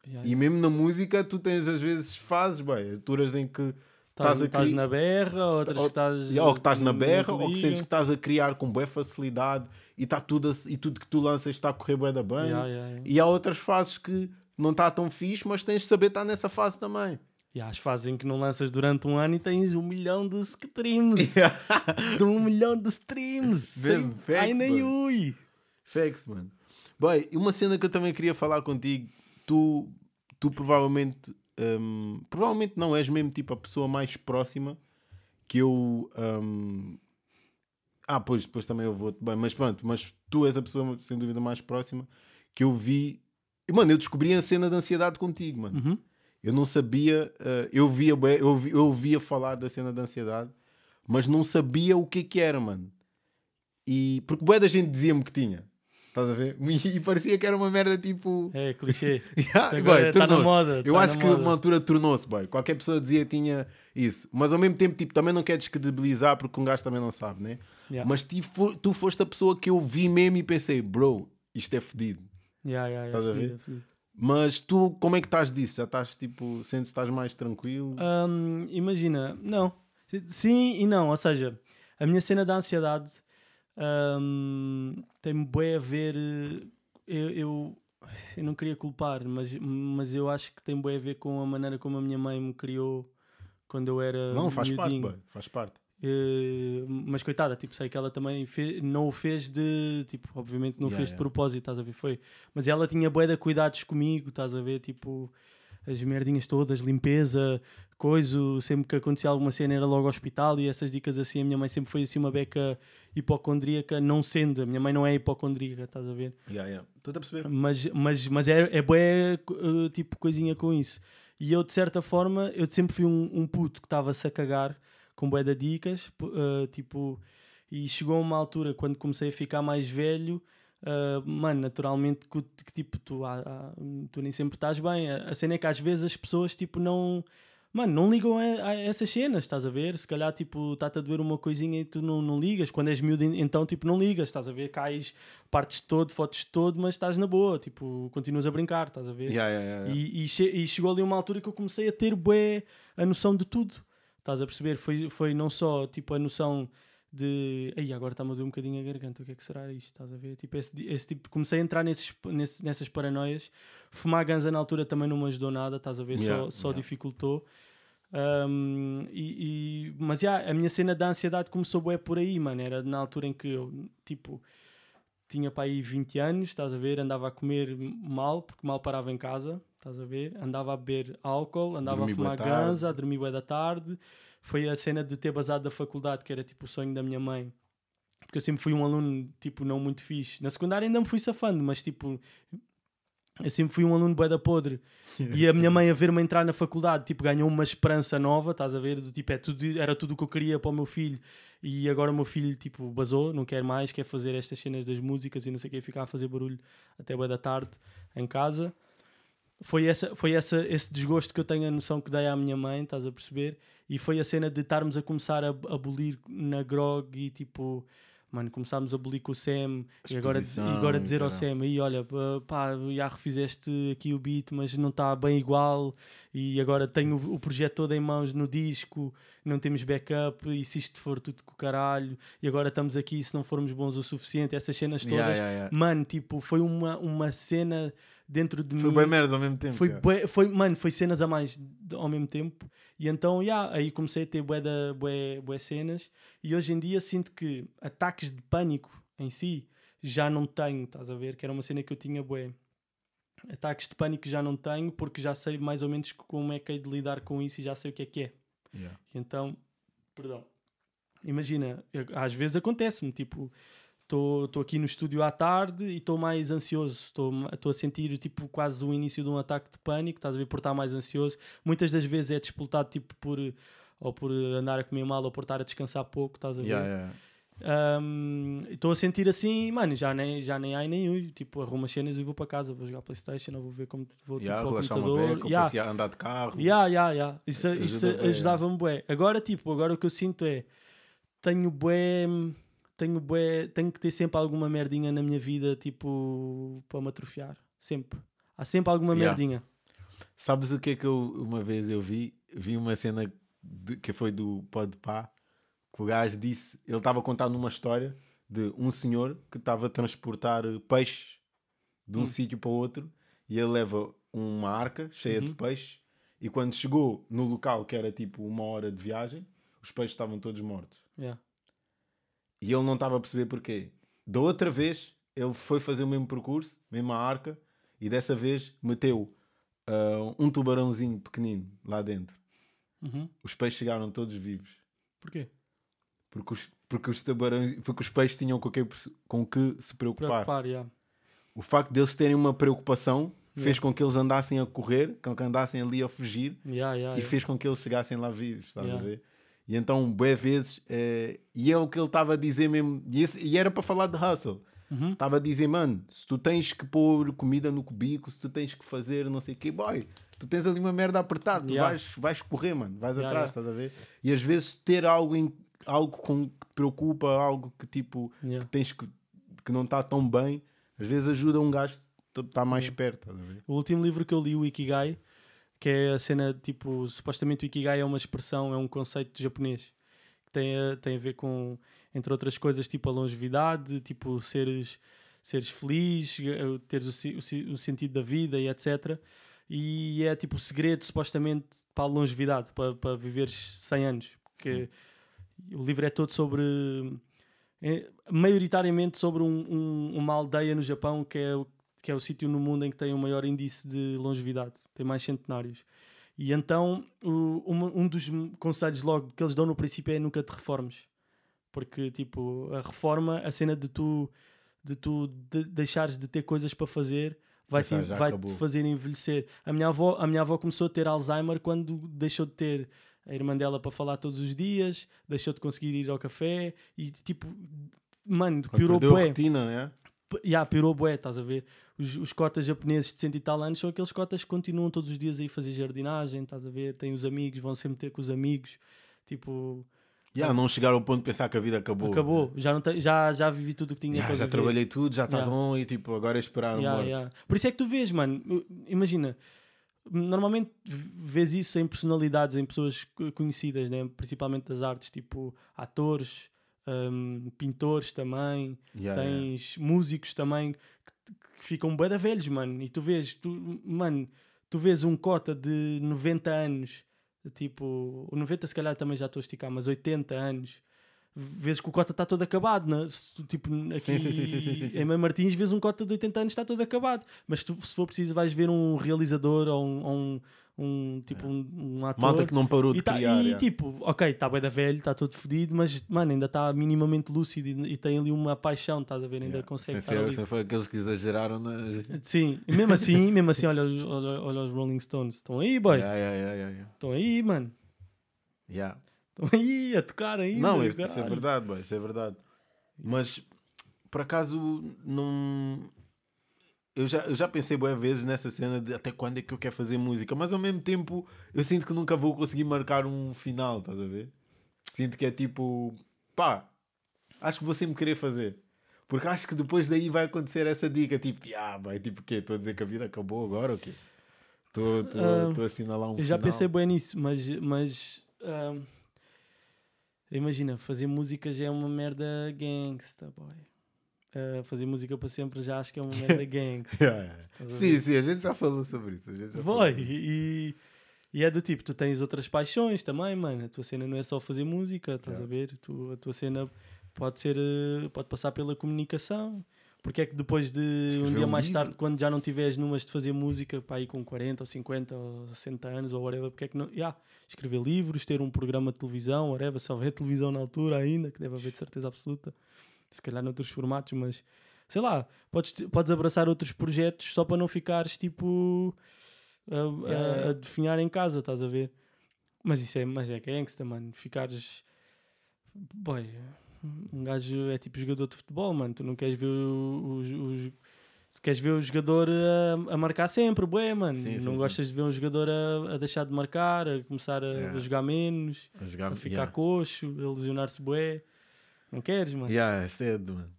S2: Yeah,
S1: E mesmo na música tu tens às vezes fases, bem, alturas em que estás
S2: Estás,
S1: a
S2: estás
S1: cri-
S2: na berra, outras
S1: ou,
S2: que estás.
S1: ou que estás na berra, ou que sentes que estás a criar com boa facilidade e, tá tudo a- e tudo que tu lanças está a correr bué da bem.
S2: Yeah.
S1: E há outras fases que não está tão fixe, mas tens de saber estar nessa fase também.
S2: E há as fases em que não lanças durante um ano e tens um milhão de streams. (laughs) de um milhão de streams. (laughs) Ai, nem ui.
S1: Facts, mano. Bem, uma cena que eu também queria falar contigo, tu, tu provavelmente, hum, provavelmente não és mesmo tipo a pessoa mais próxima que eu. hum, ah, pois, depois também eu vou. Bem, mas pronto, mas tu és a pessoa sem dúvida mais próxima que eu vi. E, Mano, eu descobri a cena da ansiedade contigo, mano.
S2: Uhum.
S1: Eu não sabia, eh, eu via, eu, vi- eu ouvia falar da cena da ansiedade, mas não sabia o que que era, mano. E porque bué da gente dizia-me que tinha. Estás a ver? (laughs) E, parecia que era uma merda tipo.
S2: É, clichê. (laughs)
S1: Yeah,
S2: Agora tá na moda,
S1: Eu
S2: tá
S1: acho que
S2: moda.
S1: uma altura tornou-se, bem. Qualquer pessoa dizia que tinha isso. Mas ao mesmo tempo, tipo, também não quer descredibilizar porque um gajo também não sabe, né?
S2: Yeah.
S1: Mas ti fo- tu foste a pessoa que eu vi mesmo e pensei, bro, isto é fedido.
S2: Yeah, yeah,
S1: Estás a
S2: fedido,
S1: ver?
S2: fedido.
S1: Mas tu, como é que estás disso? Já estás tipo, sentes estás mais tranquilo?
S2: Hum, imagina, não. Sim e não. Ou seja, a minha cena da ansiedade hum, tem bem a ver. eh, Eu, eu, eu não queria culpar, mas, mas eu acho que tem bem a ver com a maneira como a minha mãe me criou quando eu era.
S1: não, faz parte,
S2: miudinho.
S1: bem, faz parte.
S2: Eh, mas coitada, tipo, sei que ela também fe- não o fez de, tipo, obviamente não o
S1: Yeah,
S2: fez de
S1: yeah.
S2: propósito, estás a ver? Foi, mas ela tinha bué de cuidados comigo, estás a ver? Tipo, as merdinhas todas, limpeza, coisa, sempre que acontecia alguma cena era logo ao hospital e essas dicas assim. A minha mãe sempre foi assim uma beca hipocondríaca, não sendo, a minha mãe não é hipocondríaca, estás a ver?
S1: Yeah, yeah. Estou a perceber.
S2: Mas, mas, mas é, é bué, uh, tipo coisinha com isso. E eu, de certa forma, eu sempre fui um, um puto que estava-se a cagar com bué de dicas, uh, tipo, e chegou a uma altura, quando comecei a ficar mais velho, uh, mano, naturalmente, que, que, tipo, tu, tu nem sempre estás bem. A, a cena é que às vezes as pessoas, tipo, não... Mano, não ligam a, a essas cenas, estás a ver? Se calhar, tipo, está-te a doer uma coisinha e tu não, não ligas. Quando és miúdo, então, tipo, não ligas, estás a ver? Cais partes de todo, fotos de todo, mas estás na boa, tipo, continuas a brincar, estás a ver?
S1: Yeah, yeah, yeah.
S2: E, e che- e chegou ali uma altura que eu comecei a ter bué a noção de tudo. Estás a perceber? Foi, foi não só tipo a noção de aí agora está-me a doer um bocadinho a garganta, o que é que será isto? Estás a ver? Tipo, esse, esse tipo, comecei a entrar nesses, nesse- nessas paranoias. Fumar ganza na altura também não me ajudou nada, estás a ver?
S1: Yeah,
S2: só só
S1: yeah.
S2: dificultou. Um, e, e- mas já, a minha cena da ansiedade começou bué por aí, mano. Era na altura em que eu, tipo, tinha para aí 20 anos, estás a ver? Andava a comer mal, porque mal parava em casa, estás a ver? Andava a beber álcool, andava
S1: Dormir
S2: a fumar ganza, a dormir bué da tarde. Foi a cena de ter basado da faculdade, que era tipo o sonho da minha mãe. porque eu sempre fui um aluno, tipo, não muito fixe. Na secundária ainda me fui safando, mas tipo, eu sempre fui um aluno bué da podre. (laughs) e a minha mãe a ver-me entrar na faculdade, tipo, ganhou uma esperança nova, estás a ver? Do, tipo, é tudo, era tudo o que eu queria para o meu filho. E agora o meu filho, tipo, basou, não quer mais, quer fazer estas cenas das músicas e não sei o que, ficar a fazer barulho até bué da tarde em casa. Foi, essa, foi essa, esse desgosto que eu tenho a noção que dei à minha mãe, estás a perceber? E foi a cena de estarmos a começar a abolir na grog e tipo mano, começámos a bolir com o Sam e agora, e agora dizer ao Sam, aí olha, pá, já refizeste aqui o beat, mas não está bem igual e agora tenho o projeto todo em mãos no disco, não temos backup e se isto for tudo com o caralho e agora estamos aqui se não formos bons o suficiente, essas cenas todas,
S1: Yeah, yeah, yeah.
S2: mano, tipo, foi uma, uma cena dentro de
S1: Foi
S2: mim.
S1: bem merdas ao mesmo tempo.
S2: Foi, bué- foi, mano, foi cenas a mais de- ao mesmo tempo. E então, yeah, aí comecei a ter bué, da, bué, bué cenas. E hoje em dia sinto que ataques de pânico em si já não tenho, estás a ver? Que era uma cena que eu tinha bué. Ataques de pânico já não tenho porque já sei mais ou menos como é que hei de lidar com isso e já sei o que é que é.
S1: Yeah.
S2: Então, perdão. Imagina, às vezes acontece-me, tipo, estou aqui no estúdio à tarde e estou mais ansioso, estou a sentir tipo quase o início de um ataque de pânico, estás a ver, por estar mais ansioso. Muitas das vezes é disputado tipo por ou por andar a comer mal ou por estar a descansar pouco, estás a ver?
S1: Yeah, yeah.
S2: Estou a sentir assim, mano, já nem, já nem ai nem ui, tipo, arrumo as cenas e vou para casa, vou jogar Playstation, ou vou ver como vou
S1: Yeah,
S2: tipo,
S1: relaxar
S2: computador.
S1: beca,
S2: Yeah.
S1: passear, andar de carro.
S2: Yeah, yeah, yeah. Isso, isso
S1: Ajuda
S2: ajudava-me bué. Agora, tipo, agora o que eu sinto é tenho bué, tenho bué, tenho que ter sempre alguma merdinha na minha vida, tipo, para me atrofiar. Sempre. Há sempre alguma
S1: Yeah.
S2: merdinha.
S1: Sabes o que é que eu uma vez eu vi? Vi uma cena de- que foi do Podpah que o gajo disse, ele estava contando uma história de um senhor que estava a transportar peixe de um
S2: Hum.
S1: sítio para outro e ele leva uma arca cheia de
S2: Uhum.
S1: peixe e quando chegou no local que era tipo uma hora de viagem, os peixes estavam todos mortos.
S2: Yeah.
S1: E ele não estava a perceber porquê. Da outra vez, ele foi fazer o mesmo percurso, mesma arca, e dessa vez meteu ah, um tubarãozinho pequenino lá dentro.
S2: Uhum.
S1: Os peixes chegaram todos vivos.
S2: Porquê?
S1: Porque os, porque os, tubarões, porque os peixes tinham com o que, com que se preocupar.
S2: Preocupar, yeah.
S1: O facto deles terem uma preocupação fez com que eles andassem a correr, com que andassem ali a fugir
S2: Yeah,
S1: e fez com que eles chegassem lá vivos, estás a ver? E então, bué vezes, eh, e é o que ele estava a dizer mesmo, e, esse- e era para falar de hustle.
S2: Uhum.
S1: Estava a dizer, mano, se tu tens que pôr comida no cubico, se tu tens que fazer não sei o quê, boy, tu tens ali uma merda a apertar, tu
S2: Yeah.
S1: vais, vais correr, mano, vais
S2: Yeah,
S1: atrás,
S2: yeah.
S1: estás a ver? E às vezes ter algo, em, algo com, que te preocupa, algo que tipo, que tens que, que não está tão bem, às vezes ajuda um gajo a estar mais perto, estás a ver?
S2: O último livro que eu li, o Ikigai, que é a cena, tipo, supostamente o Ikigai é uma expressão, é um conceito japonês que tem a, tem a ver com, entre outras coisas, tipo a longevidade, tipo seres, seres feliz, eh, teres o, o, o sentido da vida e etc. E é tipo o segredo, supostamente, para a longevidade, para, para viveres 100 anos. Porque o livro é todo sobre. é, maioritariamente sobre um- um- uma aldeia no Japão que é, que é o sítio no mundo em que tem o maior índice de longevidade, tem mais centenários. E então, o- uma- um dos conselhos logo que eles dão no princípio é nunca te reformes. Porque, tipo, a reforma, a cena de tu, de tu de- deixares de ter coisas para fazer,
S1: Essa já
S2: vai -te fazer envelhecer. A minha, avó, a minha avó começou a ter Alzheimer quando deixou de ter a irmã dela para falar todos os dias, deixou de conseguir ir ao café e, tipo, mano,
S1: Quando
S2: piorou bué.
S1: rotina, né?
S2: Yeah, piorou bué, estás a ver? Os, os cotas japoneses de cento e tal anos são aqueles cotas que continuam todos os dias a ir fazer jardinagem, estás a ver? Têm os amigos, vão sempre ter com os amigos. Tipo,
S1: Yeah, não chegar ao ponto de pensar que a vida acabou.
S2: acabou. Já, não te- já, já vivi tudo o que tinha
S1: Yeah, já trabalhei tudo, já está
S2: Yeah.
S1: bom e tipo, agora é esperar a
S2: Yeah,
S1: morte.
S2: yeah. Por isso é que tu vês, mano. Imagina, normalmente vês isso em personalidades, em pessoas co- conhecidas, né? principalmente das artes, tipo atores, hum, pintores também,
S1: yeah.
S2: tens músicos também que, ficam bué velhos, mano. E tu vês, tu, mano, tu vês um cota de 90 anos, tipo, o 90 se calhar também já estou a esticar, mas 80 anos, vês que o cota está todo acabado, né? Tipo, aqui
S1: Sim, sim, sim,
S2: em Mãe Martins vês um cota de 80 anos está todo acabado, mas tu, se for preciso vais ver um realizador ou um, ou um, um, tipo um, um ator
S1: Malta que não parou de
S2: e, tá-
S1: criar.
S2: e,
S1: é.
S2: tipo, ok, está bem da velho, está todo fodido, mas mano, ainda está minimamente lúcido e, e tem ali uma paixão, estás a ver? Ainda
S1: Yeah.
S2: consegue
S1: Sem
S2: estar
S1: ser- sem foi aqueles que exageraram nas.
S2: Sim, e mesmo assim, (laughs) mesmo assim, olha, os- olha, olha os Rolling Stones, estão aí, boy,
S1: Yeah, yeah, yeah, yeah, yeah.
S2: estão aí, mano,
S1: Yeah.
S2: estão aí a tocar ainda.
S1: Não, isso, isso é verdade, boy, isso é verdade. Mas por acaso não. Eu já, eu já pensei boas vezes nessa cena de até quando é que eu quero fazer música, mas ao mesmo tempo eu sinto que nunca vou conseguir marcar um final, estás a ver? Sinto que é tipo, pá, acho que vou sempre querer fazer. Porque acho que depois daí vai acontecer essa dica, tipo, ah, vai, tipo, o quê? Estou a dizer que a vida acabou agora ou quê? Estou
S2: Ah,
S1: a assinalar um
S2: Eu já
S1: final.
S2: pensei bem nisso, mas, mas ahm, imagina, fazer música já é uma merda gangsta, boy. Ah, fazer música para sempre já acho que é uma merda (laughs) gangsta.
S1: Yeah, yeah. Sim, sim, a gente já falou sobre isso. A gente já
S2: Boy, e, e é do tipo, tu tens outras paixões também, mano. A tua cena não é só fazer música, estás
S1: Yeah.
S2: a ver? Tu, a tua cena pode ser, eh, pode passar pela comunicação. Porque é que depois de um dia mais
S1: livro.
S2: tarde, quando já não tiveres numas de fazer música, para aí com 40 ou 50 ou 60 anos ou whatever, porque é que não. Yeah, escrever livros, ter um programa de televisão, whatever, se houver televisão na altura ainda, que deve haver de certeza absoluta, se calhar noutros formatos, mas sei lá, podes, podes abraçar outros projetos só para não ficares tipo a, a-
S1: Yeah,
S2: a definhar em casa, estás a ver? Mas isso é, mas é gangsta, mano. Ficares. Boy, um gajo é tipo jogador de futebol, mano. Tu não queres ver os. os- queres ver o jogador a, a marcar sempre, bué, mano.
S1: Sim, sim,
S2: não
S1: sim.
S2: gostas de ver um jogador a, a deixar de marcar, a começar a,
S1: Yeah.
S2: a jogar menos,
S1: A jogar
S2: a ficar
S1: yeah.
S2: coxo, a lesionar-se bué. Não queres, mano?
S1: Yeah, é cedo, mano.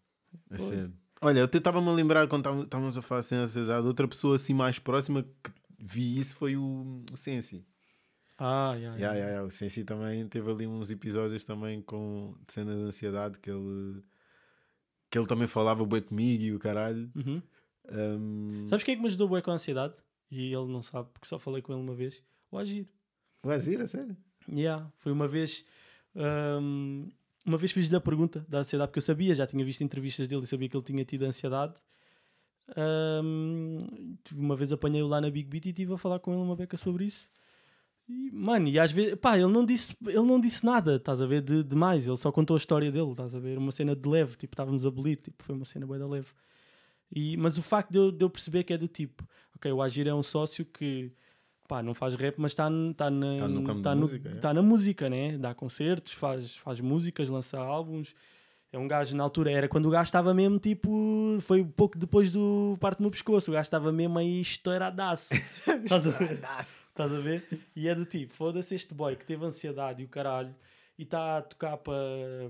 S1: É
S2: Pois.
S1: cedo. Olha, eu estava-me a lembrar quando estávamos a falar assim na ansiedade, outra pessoa assim mais próxima que vi isso foi o, o Sensi.
S2: Ah, yeah,
S1: Yeah,
S2: yeah.
S1: yeah, yeah. O Sensi também teve ali uns episódios também com de cenas de ansiedade que ele que ele também falava bem comigo e o caralho.
S2: Uhum.
S1: Um,
S2: Sabes quem é que me ajudou bué com a ansiedade? E ele não sabe, porque só falei com ele uma vez. O Agir.
S1: Vai giro, a sério?
S2: Yeah, foi uma vez. hum, uma vez fiz-lhe a pergunta da ansiedade, porque eu sabia, já tinha visto entrevistas dele e sabia que ele tinha tido ansiedade. Hum, uma vez apanhei-o lá na Big Beat e estive a falar com ele uma beca sobre isso. E, mano, e às vezes, pá, ele não disse, ele não disse nada, estás a ver, de, demais. Ele só contou a história dele, estás a ver, uma cena de leve, tipo, estávamos a bolir, tipo, foi uma cena bué da leve. E, mas o facto de eu, de eu perceber que é do tipo, ok, o Agir é um sócio que, pá, não faz rap, mas está tá na,
S1: Tá no campo
S2: tá
S1: da
S2: no-
S1: música, é.
S2: tá na música, né? Dá concertos, faz, faz músicas, lança álbuns. É um gajo, na altura, era quando o gajo estava mesmo, tipo, foi pouco depois do parte do meu pescoço, o gajo estava mesmo aí estouradaço. (laughs) Estás a ver? Estás a ver? E é do tipo, foda-se este boy que teve ansiedade e o caralho e está a tocar para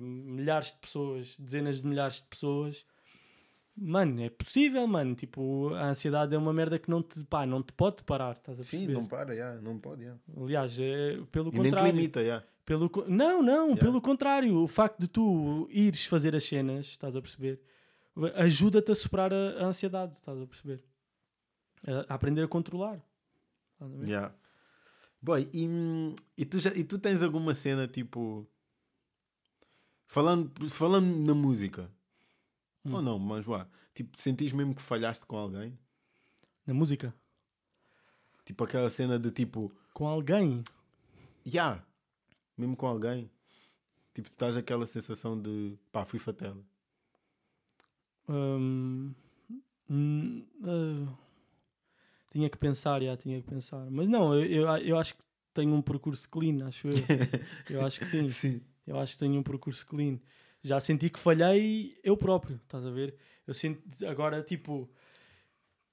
S2: milhares de pessoas, dezenas de milhares de pessoas. Mano, é possível, mano. Tipo, a ansiedade é uma merda que não te, pá, não te pode parar, estás a
S1: Sim,
S2: perceber?
S1: não para, yeah, não pode. Yeah.
S2: Aliás, é, pelo
S1: E nem te
S2: contrário.
S1: limita, yeah.
S2: Pelo, não, não,
S1: Yeah.
S2: pelo contrário. O facto de tu ires fazer as cenas, estás a perceber, ajuda-te a superar a, a ansiedade, estás a perceber? A, a aprender a controlar. Estás a ver?
S1: Yeah. Boy, e, e, tu já, e tu tens alguma cena tipo. Falando, falando na música.
S2: Hum.
S1: Ou não, mas vá. Tipo, sentiste mesmo que falhaste com alguém?
S2: Na música.
S1: Tipo aquela cena de tipo.
S2: Com alguém.
S1: Ya! Mesmo com alguém. Tipo, estás aquela sensação de pá, fui fatela.
S2: Hum, hum, ah, tinha que pensar, já, tinha que pensar. Mas não, eu, eu, eu acho que tenho um percurso clean, acho eu. (laughs) Eu acho que sim.
S1: Sim.
S2: Eu acho que tenho um percurso clean. Já senti que falhei eu próprio, estás a ver? Eu sinto agora, tipo,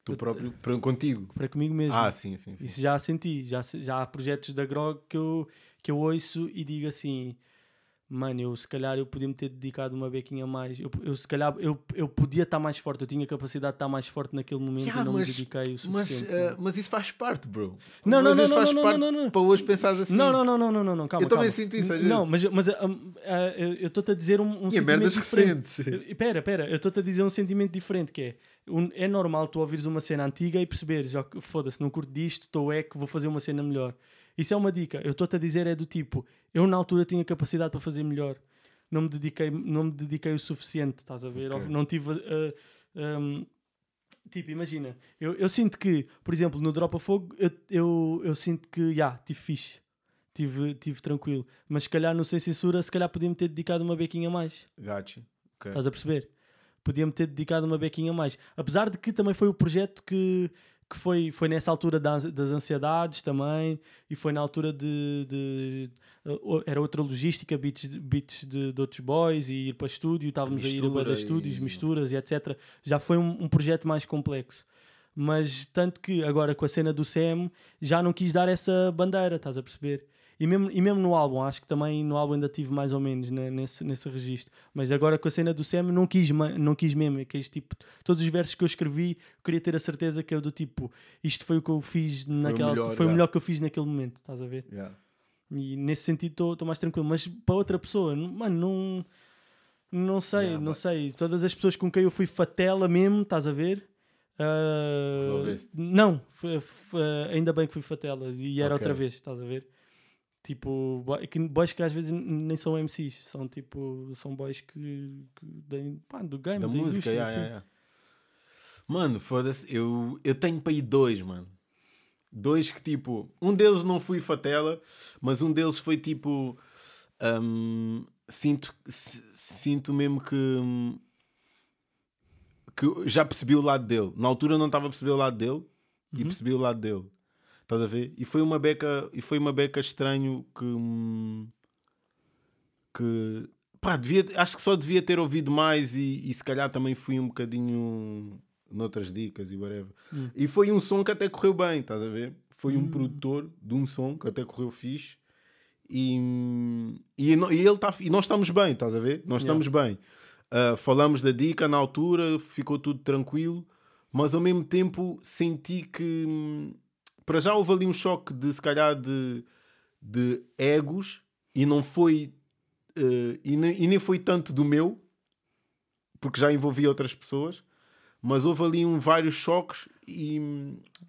S1: Tu próprio, para contigo.
S2: para comigo mesmo.
S1: Ah, sim, sim, sim.
S2: Isso já senti. Já, já há projetos da Grog que eu, que eu ouço e digo assim: Mano, eu se calhar eu podia me ter dedicado uma bequinha a mais. Eu, eu se calhar eu, eu podia estar mais forte. Eu tinha capacidade de estar mais forte naquele momento
S1: Ya,
S2: e não
S1: mas-
S2: me dediquei o
S1: Mas,
S2: suficiente.
S1: eh,
S2: mano.
S1: mas isso faz parte, bro.
S2: Não, não,
S1: mas
S2: não,
S1: isso
S2: não,
S1: faz
S2: não,
S1: parte
S2: não, não, não.
S1: para hoje pensares assim.
S2: Não, não, não, não, não, não, não, calma.
S1: Eu também
S2: calma.
S1: sinto isso às
S2: Não,
S1: vezes.
S2: mas, mas ah, ah, eu estou-te a dizer um, um
S1: E merdas recentes.
S2: Espera, espera, eu estou-te a dizer um sentimento diferente que é é normal tu ouvires uma cena antiga e perceberes, que foda-se, não curto disto, estou é que vou fazer uma cena melhor. Isso é uma dica. Eu estou-te a dizer é do tipo, eu na altura tinha capacidade para fazer melhor. não me dediquei, não me dediquei o suficiente, estás a ver?
S1: Ok.
S2: Não tive. uh, um, tipo, imagina, eu, eu sinto que, por exemplo, no Drop a Fogo, eu, eu, eu sinto que, já, tive fixe. Tive, tive tranquilo. Mas se calhar no Sem Censura, se calhar podia-me ter dedicado uma bequinha a mais.
S1: Gachi. Ok.
S2: Estás a perceber? Podia-me ter dedicado uma bequinha a mais. Apesar de que também foi o projeto que, que foi, foi nessa altura das, das ansiedades também, e foi na altura de. de- era outra logística, beats, beats de, de outros boys, e ir para estúdio, estávamos a ir a estúdios, misturas e etc. Já foi um, um projeto mais complexo. Mas tanto que agora com a cena do CM já não quis dar essa bandeira, estás a perceber? E mesmo, e mesmo no álbum, acho que também no álbum ainda tive mais ou menos né, nesse, nesse registro. Mas agora com a cena do Sam não quis, não quis mesmo. é este tipo, todos os versos que eu escrevi, queria ter a certeza que eu do tipo, isto foi o que eu fiz naquela.
S1: melhor,
S2: foi o melhor que eu fiz naquele momento, estás a ver?
S1: Yeah.
S2: E nesse sentido estou mais tranquilo. Mas para outra pessoa, mano, não. Não sei,
S1: Yeah,
S2: não
S1: but-
S2: sei. Todas as pessoas com quem eu fui fatela mesmo, estás a ver?
S1: Resolveste?
S2: não, foi- foi- ainda bem que fui fatela e era
S1: Ok.
S2: outra vez, estás a ver? Tipo, que- boys que às vezes nem são MCs, são tipo, são boys que, que da- pá, do game,
S1: Da
S2: da,
S1: música, yeah,
S2: assim.
S1: yeah, yeah. Mano, foda-se, eu, eu tenho para ir dois, mano. Dois que tipo, um deles não fui fatela, mas um deles foi tipo. hum, sinto, sinto mesmo que. hum, que já percebi o lado dele. Na altura não estava a perceber o lado dele e
S2: Uhum.
S1: percebi o lado dele. Estás a ver? E foi uma beca, e foi uma beca estranho que. hum, que pá, devia, acho que só devia ter ouvido mais e, e se calhar também fui um bocadinho noutras dicas e whatever.
S2: Hum.
S1: E foi um som que até correu bem, estás a ver? Foi um
S2: Hum.
S1: produtor de um som que até correu fixe e, e, e ele tá, e nós estamos bem, estás a ver? Nós
S2: Yeah.
S1: estamos bem. Ah, falamos da dica na altura, ficou tudo tranquilo, mas ao mesmo tempo senti que hum, para já houve ali um choque de se calhar de, de egos e não foi eh, e, nem, e nem foi tanto do meu porque já envolvia outras pessoas mas houve ali um, vários choques e,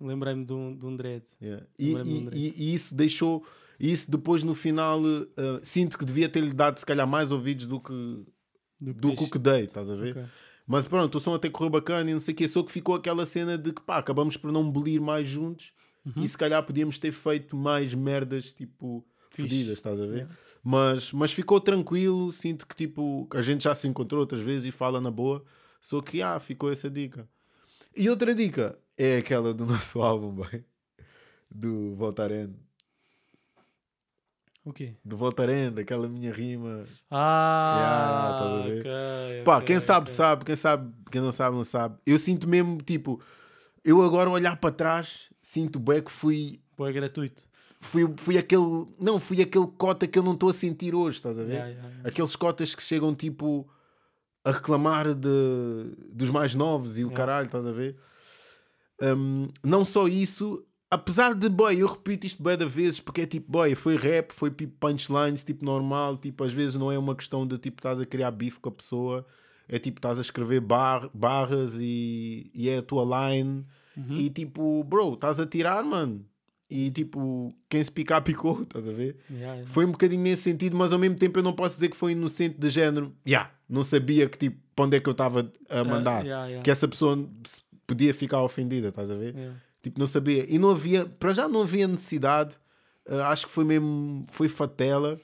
S2: Lembrei-me de um, de um dread.
S1: yeah, e, e-
S2: André.
S1: e- e isso deixou isso depois no final eh, sinto que devia ter-lhe dado se calhar mais ouvidos do que
S2: Do que
S1: do que que dei, estás a ver?
S2: Ok.
S1: Mas pronto, o som até correu bacana e não sei o que, só que ficou aquela cena de que pá, acabamos por não belir mais juntos
S2: Uhum.
S1: e se calhar podíamos ter feito mais merdas tipo fedidas, estás a ver?
S2: Yeah.
S1: Mas, mas ficou tranquilo, sinto que tipo a gente já se encontrou outras vezes e fala na boa, só que ah, ficou essa dica. E outra dica é aquela do (laughs) nosso álbum, bem, do Voltaren.
S2: O quê?
S1: Do Voltaren, aquela minha rima.
S2: Ah,
S1: estás a ver?
S2: ok,
S1: Pá,
S2: ok,
S1: quem sabe,
S2: ok.
S1: sabe. Quem sabe, quem não sabe, não sabe. Eu sinto mesmo, tipo, eu agora olhar para trás, sinto bem que fui,
S2: é gratuito.
S1: fui, fui aquele, não, fui aquele cota que eu não estou a sentir hoje, estás a ver?
S2: Yeah, yeah, yeah.
S1: Aqueles cotas que chegam, tipo, a reclamar de, dos mais novos e o caralho, estás a ver? Um, não só isso, apesar de, boy, eu repito isto bem da vezes, porque é tipo, boy, foi rap, foi tipo punchlines, tipo normal, tipo, às vezes não é uma questão de tipo, estás a criar bife com a pessoa, é tipo, estás a escrever bar, barras e, e é a tua line,
S2: Uhum.
S1: e tipo, bro, estás a tirar, mano, e tipo, quem se picar, (laughs) picou, estás a ver?
S2: Yeah, yeah.
S1: Foi um bocadinho nesse sentido, mas ao mesmo tempo eu não posso dizer que foi inocente de género. Yeah, não sabia que tipo, para onde é que eu estava a mandar.
S2: Ah, yeah.
S1: Que essa pessoa podia ficar ofendida, estás a ver? Tipo, não sabia. E não havia, para já não havia necessidade. Uh, acho que foi mesmo, foi fatela.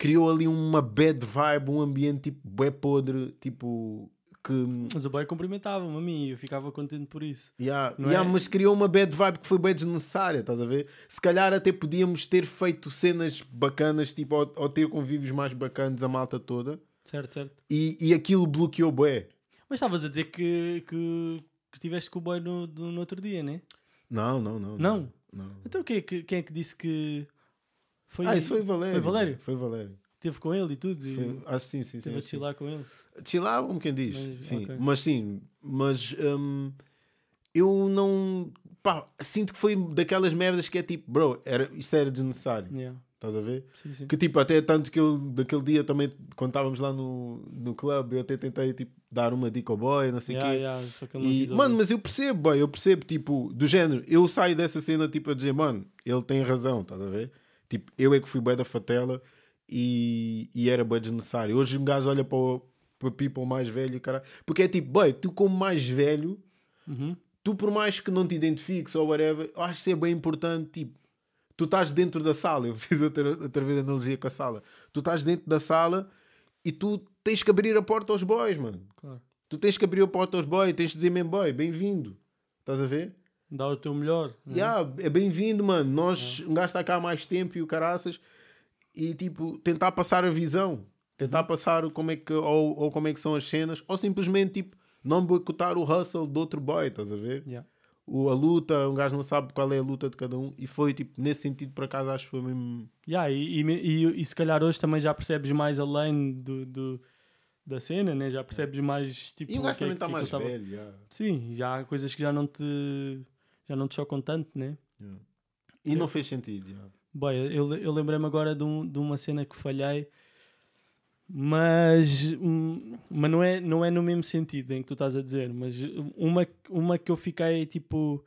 S1: Criou ali uma bad vibe, um ambiente tipo, bué podre, tipo, que...
S2: Mas o boy cumprimentava-me a mim e eu ficava contente por isso.
S1: Yeah, yeah,
S2: é?
S1: Mas criou uma bad vibe que foi bem desnecessária, estás a ver? Se calhar até podíamos ter feito cenas bacanas, tipo, ou, ou ter convívios mais bacanas a malta toda,
S2: Certo, certo.
S1: e, e aquilo bloqueou bué.
S2: Mas estavas a dizer que, que, que estiveste com o boy no, no outro dia, né?
S1: Não, não, não.
S2: Não?
S1: não.
S2: Então é que, quem é que disse que. Foi,
S1: Ah, isso foi o Valério.
S2: Foi Valério?
S1: Foi Valério.
S2: Teve com ele e tudo. e
S1: Foi- acho que sim, sim, sim.
S2: Teve a
S1: sim.
S2: chilar com ele.
S1: Chilar, como quem diz.
S2: Mas,
S1: sim.
S2: ok.
S1: Mas sim, mas hum, eu não. Pá, sinto que foi daquelas merdas que é tipo, bro, era, isto era desnecessário.
S2: Yeah.
S1: Estás a ver?
S2: Sim, sim.
S1: Que tipo, até tanto que eu daquele dia também, quando estávamos lá no, no clube, eu até tentei tipo, dar uma dica ao boy, não sei o
S2: Yeah,
S1: quê.
S2: yeah,
S1: E, mano, mas eu percebo, boy, eu percebo, tipo, do género, eu saio dessa cena tipo a dizer, mano, ele tem razão, estás a ver? Tipo, eu é que fui bué da fatela e, e era bem desnecessário. Hoje um gajo olha para o para people mais velho, cara. Porque é tipo, boy, tu como mais velho,
S2: Uhum.
S1: tu por mais que não te identifiques ou whatever, eu acho que é bem importante, tipo, tu estás dentro da sala, (laughs) eu fiz outra, outra vez a analogia com a sala, tu estás dentro da sala e tu tens que abrir a porta aos boys, mano.
S2: Claro.
S1: Tu tens que abrir a porta aos boys, tens de dizer mesmo, boy, bem-vindo. Estás a ver?
S2: Dá o teu melhor. né?
S1: Yeah, é bem-vindo, mano. Nós, um gajo está cá há mais tempo e o caraças, e tipo, tentar passar a visão, tentar passar como é que, ou, ou como é que são as cenas, ou simplesmente tipo, não boicotar o hustle do outro boy, estás a ver?
S2: Yeah.
S1: O, a luta, um gajo não sabe qual é a luta de cada um, e foi tipo, nesse sentido, por acaso, acho que foi mesmo.
S2: Yeah, e, e, e, e se calhar hoje também já percebes mais além do, do- da cena, né? já percebes mais tipo.
S1: E o gajo
S2: é
S1: também está mais
S2: tava-
S1: velho, yeah.
S2: Sim, já há coisas que já não te já não te chocam tanto, né?
S1: Yeah. E não fez sentido, yeah.
S2: Eu, eu lembrei-me agora de, um- de uma cena que falhei, mas, hum, mas não, é, não é no mesmo sentido em que tu estás a dizer, mas uma, uma que eu fiquei tipo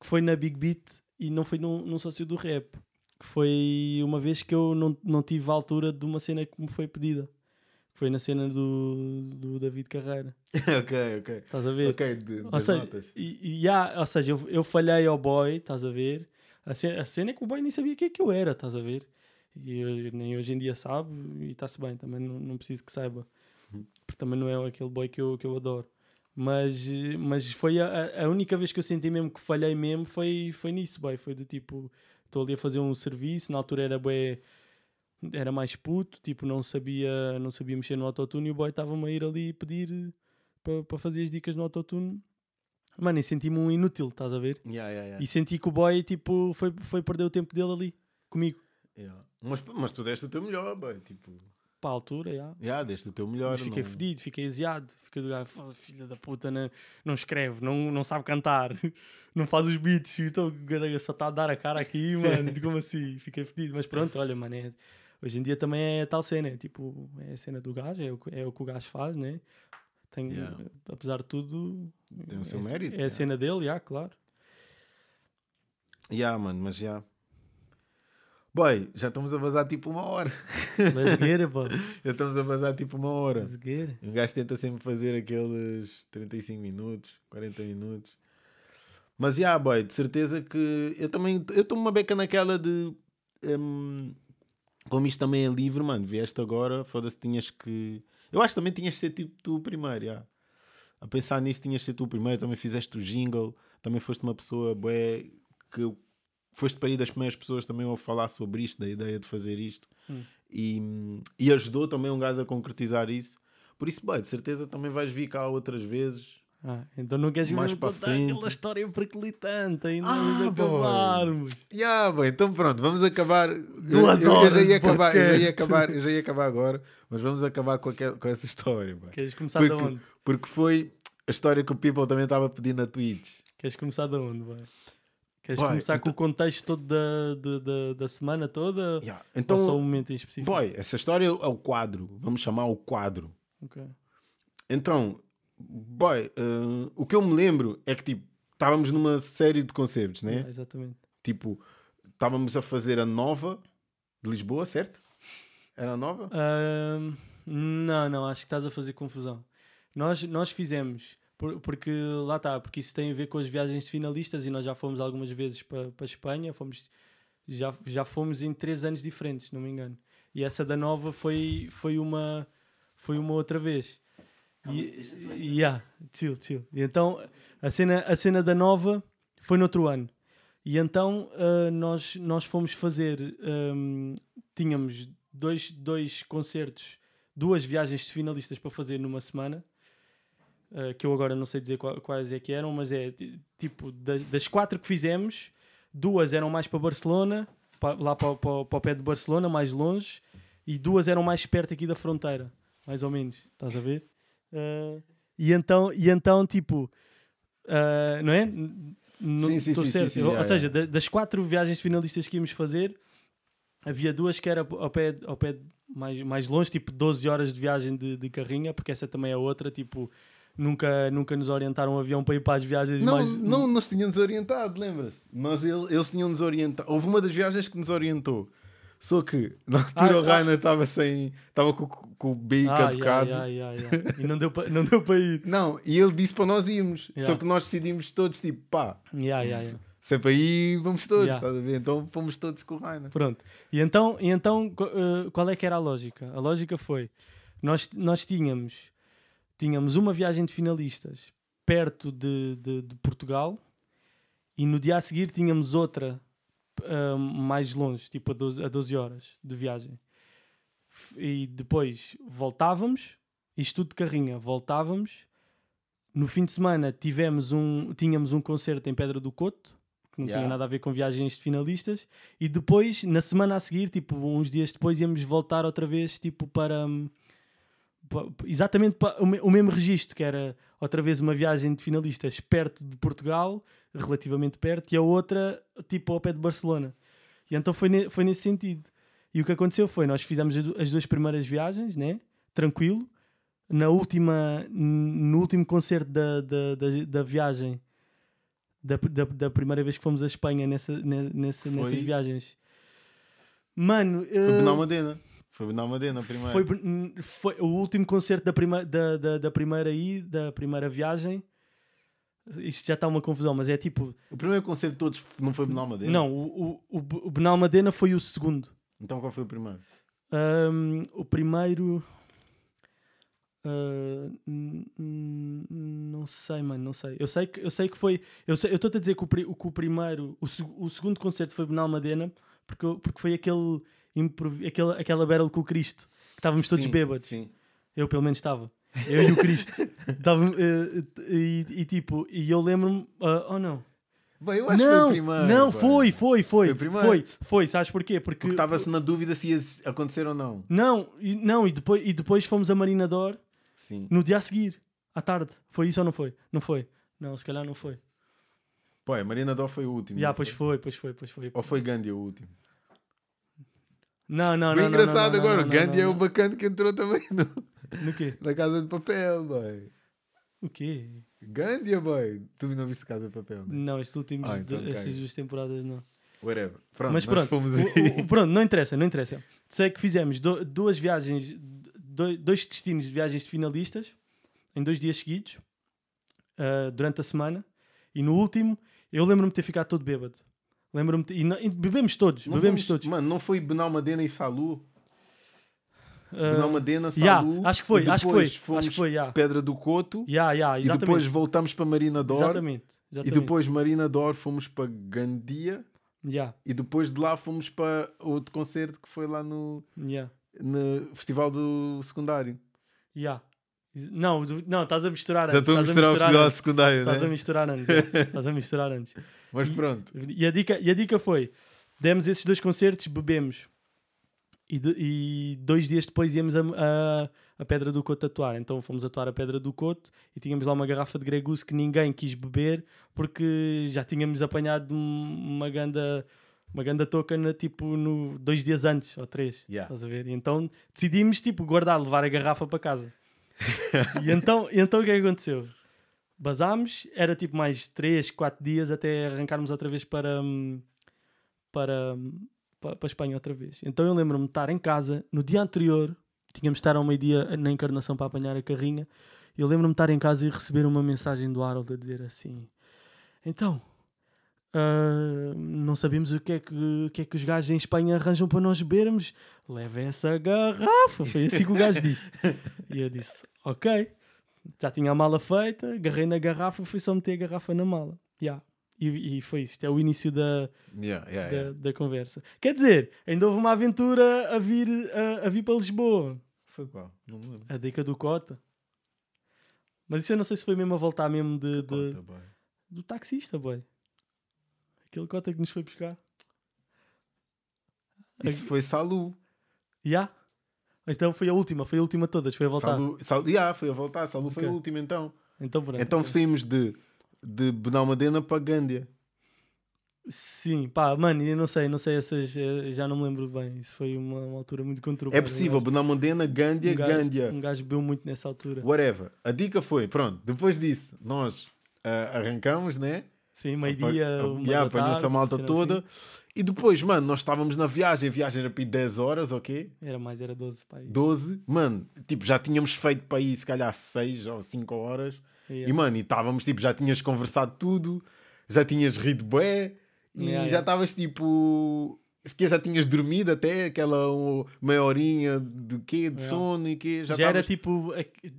S2: que foi na Big Beat e não foi num, num sócio do rap, que foi uma vez que eu não, não tive a altura de uma cena que me foi pedida. Foi na cena do, do David Carreira. (laughs)
S1: ok, ok.
S2: Estás a ver?
S1: Ok, de,
S2: Ou seja,
S1: notas.
S2: e, e há- ou seja eu, eu falhei ao boy, estás a ver? A cena, a cena é que o boy nem sabia o que é que eu era, estás a ver? E eu- nem hoje em dia sabe e está-se bem, também não, não preciso que saiba. Porque também não é aquele boy que eu, que eu adoro. Mas, mas foi a, a única vez que eu senti mesmo que falhei mesmo foi, foi nisso, boy. Foi do tipo, estou ali a fazer um serviço, na altura era bué, era mais puto, tipo, não sabia, não sabia mexer no autotune e o boy estava-me a ir ali pedir para fazer as dicas no autotune. Mano, e senti-me um inútil, estás a ver?
S1: Yeah, yeah, yeah.
S2: E senti que o boy, tipo, foi, foi perder o tempo dele ali, comigo.
S1: Yeah. Mas, mas tu deste o teu melhor, boy. Tipo,
S2: Para a altura, já.
S1: yeah, deste o teu melhor.
S2: Mas fiquei
S1: não-
S2: fedido, fiquei aziado. Fiquei do gajo, "Foda, filha da puta, não, não escreve, não, não sabe cantar, (laughs) não faz os beats, então só está a dar a cara aqui, mano, como assim? Fiquei fedido. Mas pronto, olha, mano, é- hoje em dia também é tal cena, é tipo, é a cena do gajo, é o, que- é o que o gajo faz, né? Tem,
S1: Yeah.
S2: Apesar de tudo,
S1: Tem o seu
S2: é,
S1: mérito,
S2: É a
S1: yeah.
S2: cena dele, já, claro.
S1: Yeah, mano, mas já. Boy, já estamos a vazar tipo uma hora. (laughs)
S2: Lasgueira, pô.
S1: Já estamos a vazar tipo uma hora.
S2: Lasgueira.
S1: Um gajo tenta sempre fazer aqueles 35 minutos, 40 minutos. Mas, já, boy, de certeza que eu também eu estou uma beca naquela de. hum, como isto também é livre, mano, vieste agora, foda-se, tinhas que. Eu acho que também tinhas de ser tipo tu o primeiro, já. A pensar nisto, tinhas de ser tu o primeiro, também fizeste o jingle, também foste uma pessoa, bué, que foste para aí das primeiras pessoas também a falar sobre isto, da ideia de fazer isto.
S2: Hum.
S1: E, e ajudou também um gajo a concretizar isso. Por isso, boy, de certeza também vais vir cá outras vezes.
S2: Ah, então não queres
S1: Mais para
S2: contar
S1: frente.
S2: aquela história periclitante ainda
S1: Ah,
S2: de acabarmos.
S1: Yeah, bem, então pronto, vamos acabar.
S2: Duas
S1: eu, eu, eu já
S2: horas
S1: ia
S2: de
S1: acabar, eu já ia acabar, eu já ia acabar agora, mas vamos acabar com, aquel- com essa história, boy.
S2: Queres começar de
S1: Porque,
S2: onde?
S1: porque foi a história que o People também estava pedindo na Twitch.
S2: Queres começar de onde? Queres
S1: Boy,
S2: começar com
S1: então-
S2: o contexto todo da, da, da, da semana toda?
S1: Yeah.
S2: Então, ou só um
S1: Então,
S2: momento em específico?
S1: boy, essa história é o quadro, vamos chamar o quadro.
S2: Ok.
S1: Então, boy, eh, o que eu me lembro é que tipo, estávamos numa série de concertos, né?
S2: Yeah, exatamente.
S1: Tipo, estávamos a fazer a nova de Lisboa, certo? Era a nova?
S2: Ahm, não, não, acho que estás a fazer confusão. Nós, nós fizemos, por- porque lá está, porque isso tem a ver com as viagens de finalistas e nós já fomos algumas vezes para a Espanha, fomos, já, já fomos em três anos diferentes, se não me engano. E essa da nova foi, foi, uma, foi uma outra vez. E, yeah, chill, chill. E então a cena, a cena da nova foi no outro ano. E então ah, nós, nós fomos fazer. ahm, tínhamos dois, dois concertos, duas viagens de finalistas para fazer numa semana. ah, que eu agora não sei dizer qua- quais é que eram, mas é ti- tipo das, das quatro que fizemos, duas eram mais para Barcelona, pa- lá para, para, para o pé de Barcelona, mais longe, e duas eram mais perto aqui da fronteira, mais ou menos. Estás a ver? Ah, e, então, e então, tipo, ah, não é?
S1: Sim, sim, sim, sim, sim,
S2: Ou-
S1: yeah,
S2: Ou seja, da- das quatro viagens finalistas que íamos fazer, havia duas que era ao pé, ao pé mais, mais longe, tipo 12 horas de viagem de, de carrinha, porque essa também é outra, tipo, nunca, nunca nos orientaram um avião para ir para as viagens
S1: Não,
S2: mais.
S1: não nos tinham desorientado, lembras? Nós, ele- eles tinham nos orientado. Houve uma das viagens que nos orientou. Só que na altura
S2: Ah,
S1: o Rainer estava sem. Estava com, com o BI
S2: Ah,
S1: caducado.
S2: yeah, yeah, yeah. E não deu para não deu para ir.
S1: Não, e ele disse para nós irmos. Só que nós decidimos todos, tipo, pá,
S2: Yeah, yeah, yeah.
S1: se é ir, vamos todos, estás a ver? Então fomos todos com o Rainer.
S2: Pronto. E então, e então eh, qual é que era a lógica? A lógica foi: nós, nós tínhamos, tínhamos uma viagem de finalistas perto de, de, de Portugal e no dia a seguir tínhamos outra ah, mais longe, tipo a 12, a 12 horas de viagem. E depois voltávamos, isto tudo de carrinha, voltávamos. No fim de semana tivemos um, tínhamos um concerto em Pedra do Coto, que não tinha
S1: Yeah.
S2: nada a ver com viagens de finalistas. E depois, na semana a seguir, tipo, uns dias depois, íamos voltar outra vez, tipo, para. hum, exatamente para o, o mesmo registro, que era outra vez uma viagem de finalistas perto de Portugal, relativamente perto, e a outra, tipo, ao pé de Barcelona. E então foi, ne- foi nesse sentido. E o que aconteceu foi, nós fizemos as du- as duas primeiras viagens, né? Tranquilo. Na última, no último concerto da, da, da, da viagem, da, da, da primeira vez que fomos à Espanha nessa, ne- nessa, nessas viagens. Mano,
S1: Foi
S2: eh,
S1: Benalmadena. Foi Benalmadena primeiro.
S2: foi, foi o último concerto da, prima, da, da, da primeira aí, da primeira viagem. Isto já está uma confusão, mas é tipo.
S1: O primeiro concerto de todos não foi Benalmadena?
S2: Não, o, o, o, o Benalmadena foi o segundo.
S1: Então qual foi o primeiro?
S2: Ahm, o primeiro. n- não sei, mano, não sei. Eu sei que, eu sei que foi. Eu estou a dizer que o, que o primeiro. O, seg- o segundo concerto foi Benalmadena porque, eu- porque foi aquele, aquele, aquela battle com o Cristo. Que estávamos todos
S1: Sim,
S2: bêbados.
S1: Sim.
S2: Eu pelo menos estava. Eu e o Cristo. Tava, eh, e, e tipo, e eu lembro-me. ah, oh não.
S1: Bem, eu acho que
S2: Não,
S1: foi o primeiro.
S2: não, foi, foi, foi.
S1: Foi o primeiro.
S2: Foi, foi, sabes porquê? Porque,
S1: Porque estava-se na dúvida se ia acontecer ou não.
S2: Não, e, não e, depois, e depois fomos a Marinador
S1: Sim.
S2: no dia a seguir, à tarde. Foi isso ou não foi? Não foi. Não, se calhar não foi.
S1: Pô, a Marina Dó foi o último.
S2: Já,
S1: não
S2: pois foi, pois foi, pois foi.
S1: Ou foi Gandhi o último?
S2: Não, não,
S1: Bem
S2: não. não,
S1: engraçado
S2: não, não,
S1: agora.
S2: não,
S1: o Gandhi
S2: não,
S1: é o
S2: não.
S1: bacana que entrou também no-
S2: No quê?
S1: na Casa de Papel, boy.
S2: O quê?
S1: Gandhi, boy. Tu não viste Casa de Papel, né?
S2: Não, estes últimos,
S1: Ah, então
S2: estas duas temporadas não.
S1: Whatever. Pronto,
S2: Mas pronto,
S1: fomos
S2: o-
S1: aí.
S2: o- pronto, não interessa, não interessa. Sei que fizemos do- duas viagens, do- dois destinos de viagens de finalistas em dois dias seguidos, ah, durante a semana, e no último eu lembro-me de ter ficado todo bêbado. Lembro-me de- e, e bebemos todos,
S1: Não
S2: bebemos
S1: fomos-
S2: todos.
S1: Mano, não foi Benalmadena e Salu?
S2: Ah,
S1: Benalmadena,
S2: yeah,
S1: Salu.
S2: acho que foi,
S1: e
S2: acho que foi, acho que foi, yeah.
S1: Pedra do Coto.
S2: Yeah, yeah,
S1: E depois voltamos para Marina Dor.
S2: exatamente,
S1: E
S2: exatamente.
S1: depois Marina Dor fomos para Gandia.
S2: Yeah,
S1: E depois de lá fomos para outro concerto que foi lá no,
S2: yeah,
S1: no Festival do Secundário.
S2: yeah. Não, não, estás a misturar
S1: Já
S2: antes.
S1: estou a misturar o Festival do
S2: antes.
S1: Secundário,
S2: Estás a
S1: né?
S2: misturar antes. yeah. (laughs) Estás a misturar antes.
S1: Mas pronto.
S2: E a dica, e a dica foi: demos esses dois concertos, bebemos. E, de- e dois dias depois íamos a, a, a Pedra do Coto atuar. Então fomos atuar a Pedra do Coto e tínhamos lá uma garrafa de Gregus que ninguém quis beber porque já tínhamos apanhado um- uma ganda, uma ganda toca na, tipo, no, dois dias antes ou três.
S1: Yeah.
S2: Estás a ver? E então decidimos tipo, guardar, levar a garrafa para casa. (laughs) e, então, e então o que é que aconteceu? Basámos, era tipo mais 3, 4 dias até arrancarmos outra vez para, hum, para, pa- para a Espanha outra vez. Então eu lembro-me de estar em casa no dia anterior, tínhamos de estar ao meio-dia na encarnação para apanhar a carrinha. Eu lembro-me de estar em casa e receber uma mensagem do Harold a dizer assim: Então, ah, não sabemos o que, é que, o que é que os gajos em Espanha arranjam para nós bebermos. Leva essa garrafa. Foi assim que o gajo disse. E eu disse: Ok. Já tinha a mala feita, agarrei na garrafa, fui só meter a garrafa na mala. Yeah. E, e foi isto, é o início da,
S1: Yeah, yeah,
S2: da,
S1: yeah.
S2: da conversa. Quer dizer, ainda houve uma aventura a vir, a, a vir para Lisboa.
S1: Foi qual? Não me lembro.
S2: A dica do Cota. Mas isso eu não sei se foi mesmo a voltar mesmo de, de-
S1: Conta, boy.
S2: do taxista, boy. Aquele Cota que nos foi buscar.
S1: Isso foi Salu.
S2: Já? Então foi a última, foi a última de todas, foi a voltar.
S1: Salu, Salu yeah, foi a voltar. Salu foi
S2: Ok.
S1: o último então.
S2: Então pronto.
S1: Então saímos de, de Benalmadena para Gândia.
S2: Sim, pá, mano, eu não sei, não sei essas, eh, já não me lembro bem. Isso foi uma, uma altura muito conturbada.
S1: É possível,
S2: Um
S1: Benalmadena, Gândia,
S2: gajo,
S1: Gândia.
S2: um gajo bebeu muito nessa altura.
S1: Whatever. A dica foi, pronto, depois disso, nós ah, arrancamos, né?
S2: Sim, meio-dia, uma
S1: Yeah, apanhou-se a malta toda.
S2: assim.
S1: E depois, mano, nós estávamos na viagem. A viagem era para ir 10 horas, ok?
S2: Era mais, era 12, pá.
S1: 12. Mano, tipo, já tínhamos feito para ir se calhar 6 ou 5 horas.
S2: Yeah.
S1: E, mano, e estávamos, tipo, já tinhas conversado tudo. Já tinhas rido bué. E
S2: Yeah,
S1: já estavas, tipo... Se que já tinhas dormido até aquela meia horinha de quê? De sono e quê?
S2: Já,
S1: Já,
S2: era
S1: estavas-
S2: tipo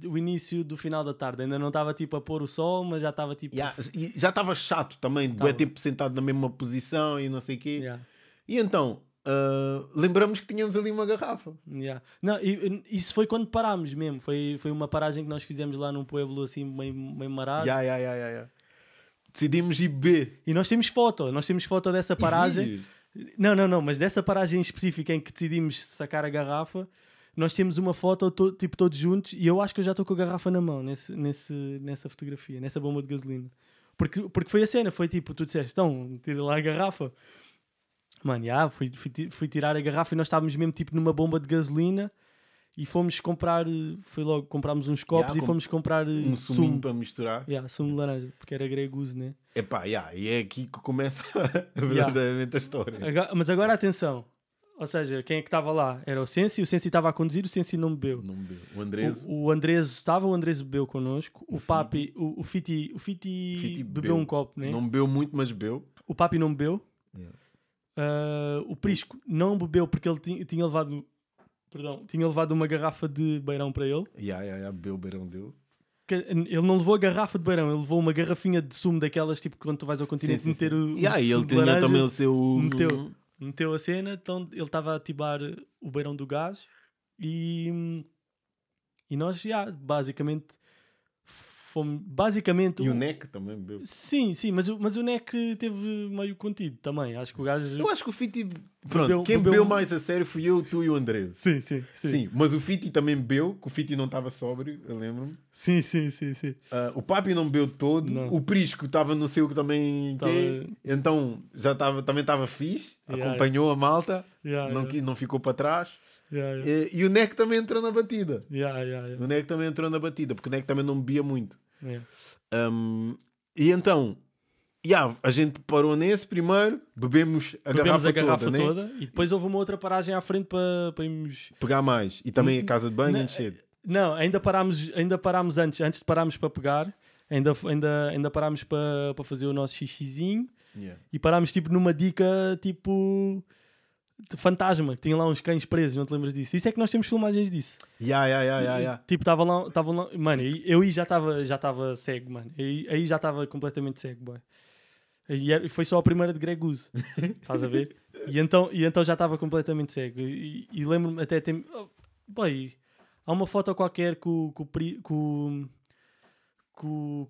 S2: o início do final da tarde. Ainda não estava tipo a pôr o sol, mas já estava tipo.
S1: Yeah, e já estava chato também, de bué
S2: Tava.
S1: tempo sentado na mesma posição e não sei o quê. E então, ah, lembramos que tínhamos ali uma garrafa.
S2: yeah. Não, isso foi quando parámos mesmo. Foi, foi uma paragem que nós fizemos lá num pueblo assim meio, meio marado.
S1: Ya, ya, ya, ya. Decidimos ir beber.
S2: E nós temos foto. Nós temos foto dessa paragem. Não, não, não, mas dessa paragem específica em que decidimos sacar a garrafa, nós temos uma foto to- tipo todos juntos e eu acho que eu já estou com a garrafa na mão nesse, nesse, nessa fotografia, nessa bomba de gasolina. Porque, porque foi a cena, foi tipo, tu disseste, então, tira lá a garrafa. Mano, já, fui, fui, fui tirar a garrafa e nós estávamos mesmo tipo numa bomba de gasolina e fomos comprar, foi logo, comprámos uns copos
S1: Ya,
S2: e
S1: com-
S2: fomos comprar eh,
S1: Um suminho
S2: sumo.
S1: para misturar.
S2: Yeah, sumo de laranja, porque era greguso, né?
S1: Epá, ya, e é aqui que começa (laughs) verdadeiramente a história.
S2: Agora- mas agora atenção. Ou seja, quem é que estava lá? Era o Sensi, o Sensi estava a conduzir, o Sensi não bebeu.
S1: Não bebeu. O Andrés,
S2: O, o Andrés estava, o Andrés bebeu connosco. O,
S1: O
S2: Papi, o, o Fiti, o Fiti,
S1: Fiti
S2: bebeu,
S1: bebeu.
S2: um copo, né?
S1: não bebeu muito, mas bebeu.
S2: O Papi não bebeu.
S1: Yeah.
S2: Ah, o Prisco não bebeu porque ele tinha, tinha levado, perdão, tinha levado uma garrafa de beirão para ele.
S1: Ya, ya, ya, bebeu o beirão dele.
S2: Ele não levou a garrafa de beirão, ele levou uma garrafinha de sumo daquelas, tipo quando tu vais ao continente
S1: Sim, sim,
S2: meter
S1: sim.
S2: o,
S1: Ya, e ele tinha também o seu.
S2: meteu. meteu a cena, então ele estava a ativar o beirão do gás e, e nós já basicamente fomos basicamente
S1: E o Neck também bebeu.
S2: sim, sim, mas o, mas o NEC teve meio contido também. Acho que o gajo
S1: Eu acho que o Fiti. Pronto,
S2: Bebeu-
S1: quem
S2: bebeu
S1: bebeu mais a sério fui eu, tu e o Andrés.
S2: sim, sim, sim,
S1: Sim, mas o Fiti também bebeu, que o Fiti não estava sóbrio, eu lembro-me.
S2: sim, sim, sim, sim.
S1: Ah, o Papi não bebeu todo,
S2: Não.
S1: o Prisco estava no seu que também
S2: Tava-
S1: quê? então já tava, também estava fixe,
S2: Yeah,
S1: acompanhou a malta,
S2: Yeah,
S1: não,
S2: yeah,
S1: qui- não ficou para trás.
S2: yeah, yeah,
S1: E, e o Neck também entrou na batida.
S2: yeah, yeah, yeah,
S1: O Neck também entrou na batida, porque o Neck também não bebia muito.
S2: Yeah.
S1: Um, e então, yeah, a gente parou nesse primeiro, bebemos a
S2: Bebemos
S1: garrafa,
S2: a garrafa
S1: toda,
S2: toda,
S1: né?
S2: e depois houve uma outra paragem à frente para, para irmos
S1: pegar mais. E também a casa de banho,
S2: Não,
S1: encher.
S2: Não, ainda parámos, ainda parámos antes, antes de pararmos para pegar, ainda, ainda, ainda parámos para, para fazer o nosso xixizinho
S1: Yeah.
S2: e parámos tipo numa dica tipo fantasma, que tinha lá uns cães presos, não te lembras disso? Isso é que nós temos filmagens disso.
S1: Yeah, yeah, yeah, yeah, yeah.
S2: Tipo, estavam lá, estavam lá, mano, eu aí já estava já estava cego, mano. Aí, aí já estava completamente cego, boy. E foi só a primeira de Greg Uso, estás a ver? (laughs) E então, e então já estava completamente cego. E, e lembro-me até tem, oh, boy, há uma foto qualquer que o, que que o,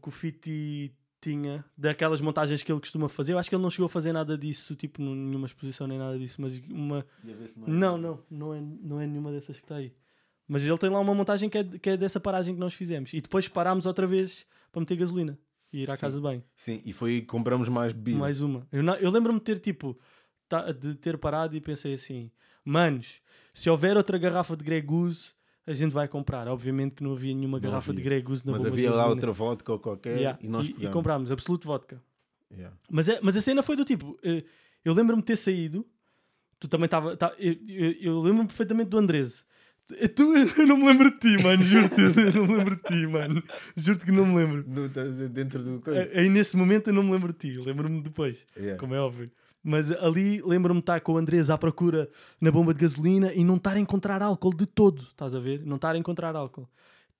S2: que o Fiti tinha daquelas montagens que ele costuma fazer. Eu acho que ele não chegou a fazer nada disso, tipo, nenhuma exposição nem nada disso, mas uma, não, não, não é, não é nenhuma dessas que está aí. Mas ele tem lá uma montagem que é, que é dessa paragem que nós fizemos. E depois parámos outra vez para meter gasolina e ir à
S1: Sim.
S2: casa de banho.
S1: Sim, e foi compramos mais bebida.
S2: Mais uma. Eu, eu lembro-me de ter tipo de ter parado e pensei assim: manos, se houver outra garrafa de Grey Goose, a gente vai comprar. Obviamente que não havia nenhuma
S1: Não
S2: garrafa
S1: havia.
S2: de Grey Goose na
S1: Mas havia lá outra vodka ou qualquer
S2: Yeah,
S1: e nós
S2: e, e comprámos Absolute Vodka.
S1: Yeah.
S2: Mas, é, mas a cena foi do tipo: eh, eu lembro-me de ter saído, tu também estava. Tá, eu eu, eu lembro-me perfeitamente do Andrés. Tu, tu- (laughs) eu não me lembro de ti, mano, juro-te, eu não me lembro de ti, mano. Juro-te que não me lembro.
S1: No- dentro do coisa.
S2: Aí nesse momento eu não me lembro de ti, lembro-me depois,
S1: Yeah.
S2: como é óbvio. Mas ali lembro-me de estar com o Andrés à procura na bomba de gasolina e não estar a encontrar álcool de todo, estás a ver? Não estar a encontrar álcool.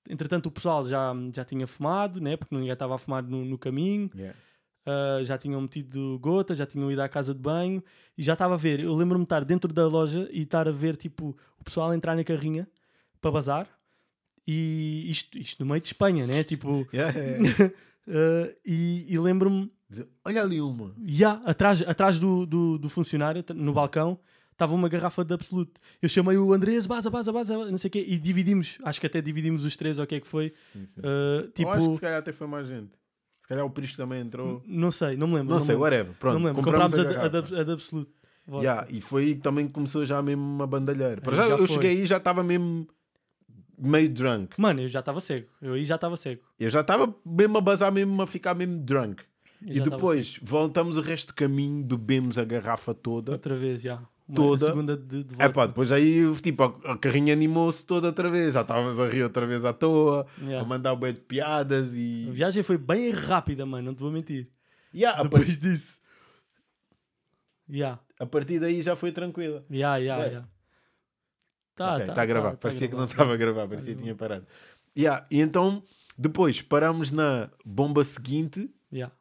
S2: Entretanto, o pessoal já, já tinha fumado, né? porque ninguém estava a fumar no, no caminho.
S1: Yeah.
S2: Uh, já tinham metido gota, já tinham ido à casa de banho e já estava a ver. Eu lembro-me de estar dentro da loja e estar a ver tipo o pessoal entrar na carrinha para bazar e isto, isto no meio de Espanha, né? Tipo, (laughs)
S1: Yeah, yeah, yeah.
S2: uh, (laughs) e, e lembro-me,
S1: Dizer, Olha ali uma.
S2: já atrás, atrás do, do, do funcionário, no balcão, estava uma garrafa de Absolute. Eu chamei o Andrés, baza, baza, baza, não sei o quê, e dividimos, acho que até dividimos os três, ou o que é que foi.
S1: Sim, sim.
S2: Uh,
S1: Eu acho que
S2: tipo,
S1: se calhar até foi mais gente. Se calhar o Prisco também entrou.
S2: não sei, não me lembro.
S1: Não,
S2: me
S1: sei,
S2: lembro.
S1: whatever. Pronto,
S2: não me lembro. Comprámos a,
S1: a,
S2: de- a, a de Absolute. Vodka.
S1: Yeah, e foi aí que também começou já mesmo uma bandalheira. Para já,
S2: já
S1: eu
S2: foi.
S1: cheguei aí e já estava mesmo meio drunk.
S2: Mano, eu já estava cego. Eu aí já estava cego.
S1: Eu já estava mesmo a bazar, mesmo a ficar mesmo drunk. E
S2: já
S1: depois voltamos o resto do caminho, bebemos a garrafa toda.
S2: Outra vez, já. Uma-
S1: Toda.
S2: A segunda de, de
S1: É
S2: volta.
S1: pá, depois aí tipo, a, a carrinha animou-se toda outra vez. Já estávamos a rir outra vez à toa,
S2: Yeah.
S1: a mandar bem de piadas
S2: A
S1: e.
S2: viagem foi bem rápida, mano, não te vou mentir.
S1: Yeah, a, par-
S2: Depois disso. Ya,
S1: a partir daí já foi tranquila.
S2: ya, ya,
S1: Ué.
S2: ya. Tá,
S1: ok,
S2: tá,
S1: está a gravar.
S2: tá, tá
S1: parecia que não
S2: gravado.
S1: estava a gravar, parecia que tinha parado. Yeah, e então, depois paramos na bomba seguinte,
S2: Ya.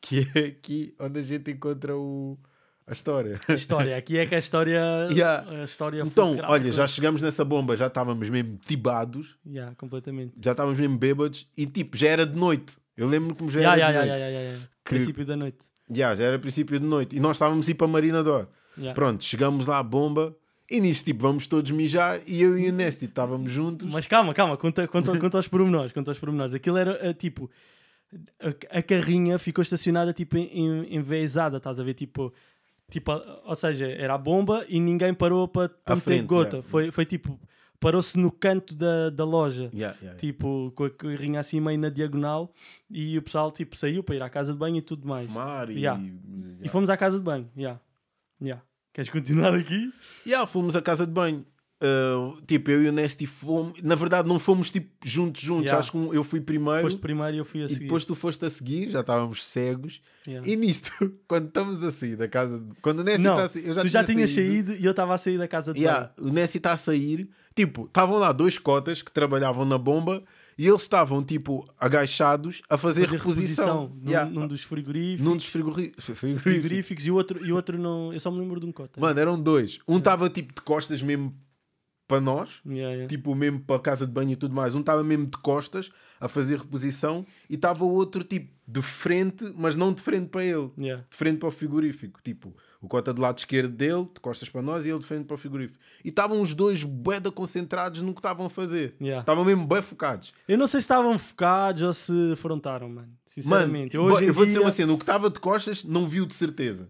S1: Que é aqui onde a gente encontra o... a história.
S2: A história, aqui é que a história. (laughs)
S1: Ya.
S2: A história
S1: Então, olha, já chegamos nessa bomba, já estávamos mesmo tibados,
S2: Ya, completamente.
S1: já estávamos mesmo bêbados e tipo, já era de noite. Eu lembro que já
S2: Ya,
S1: era de noite.
S2: ya.
S1: Que-
S2: Princípio da noite.
S1: Já era princípio de noite. E nós estávamos a ir para Marinador.
S2: Ya.
S1: Pronto, chegamos lá à bomba e nisso, tipo, vamos todos mijar e eu e o Nesti estávamos juntos.
S2: Mas calma, calma, conta, conta, conta aos pormenores, conta aos pormenores. Aquilo era eh, tipo. A, a carrinha ficou estacionada tipo em- envezada, estás a ver? Tipo, tipo, ou seja, era a bomba e ninguém parou para meter
S1: frente,
S2: gota.
S1: yeah.
S2: Foi, foi tipo, parou-se no canto da, da loja.
S1: Ya, ya.
S2: Tipo, com a carrinha assim meio na diagonal e o pessoal tipo saiu para ir à casa de banho e tudo mais.
S1: Fumar e.
S2: E fomos à casa de banho, já. Yeah. Queres continuar aqui?
S1: Ya, fomos à casa de banho. Uh, tipo, eu e o Nesti fomos. Na verdade, não fomos tipo juntos, juntos.
S2: Ya.
S1: Acho que eu fui primeiro
S2: Foste primeiro e eu fui a
S1: e
S2: seguir.
S1: depois tu foste a seguir, já estávamos cegos.
S2: Yeah.
S1: E nisto, (laughs) quando estamos a sair da casa. de- Quando o
S2: Não,
S1: está a sair, eu já
S2: tu já
S1: tinha
S2: tinhas saído e eu estava a sair da casa de
S1: Yeah, o Nessi está a sair. Tipo, estavam lá dois cotas que trabalhavam na bomba e eles estavam, tipo, agachados a fazer.
S2: Fazer
S1: reposição.
S2: reposição num,
S1: Yeah,
S2: num dos frigoríficos,
S1: Num dos frigori- frigoríficos.
S2: frigoríficos e o outro, e o outro não. Eu só me lembro de um cota.
S1: Mano, eram dois. Um estava, tipo, de costas mesmo para nós.
S2: Yeah, yeah.
S1: Tipo, mesmo para a casa de banho e tudo mais. Um estava mesmo de costas a fazer reposição e estava o outro, tipo, de frente, mas não de frente para ele.
S2: Yeah.
S1: De frente para o frigorífico. Tipo, o cota do lado esquerdo dele, de costas para nós, e ele de frente para o frigorífico. E estavam os dois bué da concentrados no que estavam a fazer. Estavam mesmo bem focados.
S2: Eu não sei se estavam focados ou se afrontaram, mano.
S1: Mano,
S2: Sinceramente. eu,
S1: bo-
S2: hoje
S1: eu vou
S2: dia...
S1: dizer uma cena: o que estava de costas não viu de certeza.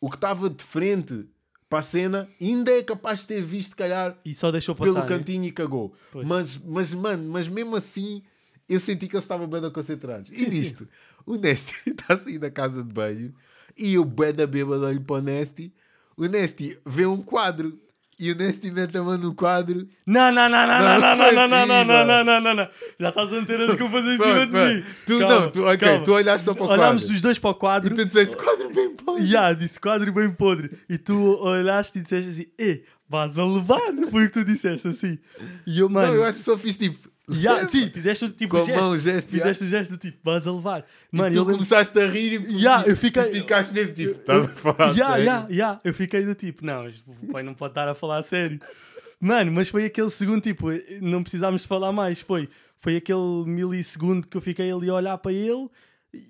S1: O que estava de frente para a cena ainda é capaz de ter visto, calhar,
S2: E só deixou passar.
S1: pelo
S2: né?
S1: cantinho e cagou.
S2: Pois.
S1: Mas, mas, mano, mas mesmo assim eu senti que eles estavam bem concentrados. E
S2: Sim, sim.
S1: nisto, o Nesty está (laughs) a sair da casa de banho e eu bem da bêbada olho para o Nesty. O Nesty vê um quadro e o Nesty mete a mão no quadro.
S2: Não, não, não, não,
S1: Não,
S2: não, não,
S1: foi
S2: não, não,
S1: assim,
S2: não, não, não, não, não, não. Já estás a meter as culpas em cima de mim.
S1: Tu
S2: Calma,
S1: não, tu, ok,
S2: calma.
S1: tu olhaste só para o
S2: Olhámos
S1: quadro.
S2: os dois para o
S1: E
S2: quadro.
S1: tu disseste quadro bem bom.
S2: Ya, disse quadro bem podre. E tu olhaste e disseste assim: E, vais a levar. Foi o que tu disseste assim. E eu, mano.
S1: Não, eu acho que só fiz tipo. (laughs)
S2: Ya, sim, fizeste o tipo
S1: Com
S2: gesto.
S1: mão, gesto,
S2: Fizeste o gesto do tipo, vais a levar.
S1: E
S2: Mano,
S1: tu
S2: eu lembro.
S1: começaste a rir e,
S2: Ya,
S1: e-
S2: eu fiquei-
S1: e ficaste mesmo tipo. Estás a falar
S2: Ya,
S1: sério?
S2: ya, ya. Eu fiquei do tipo, não, o pai não pode estar a falar a sério. Mano, mas foi aquele segundo tipo, não precisámos de falar mais. Foi, foi aquele milissegundo que eu fiquei ali a olhar para ele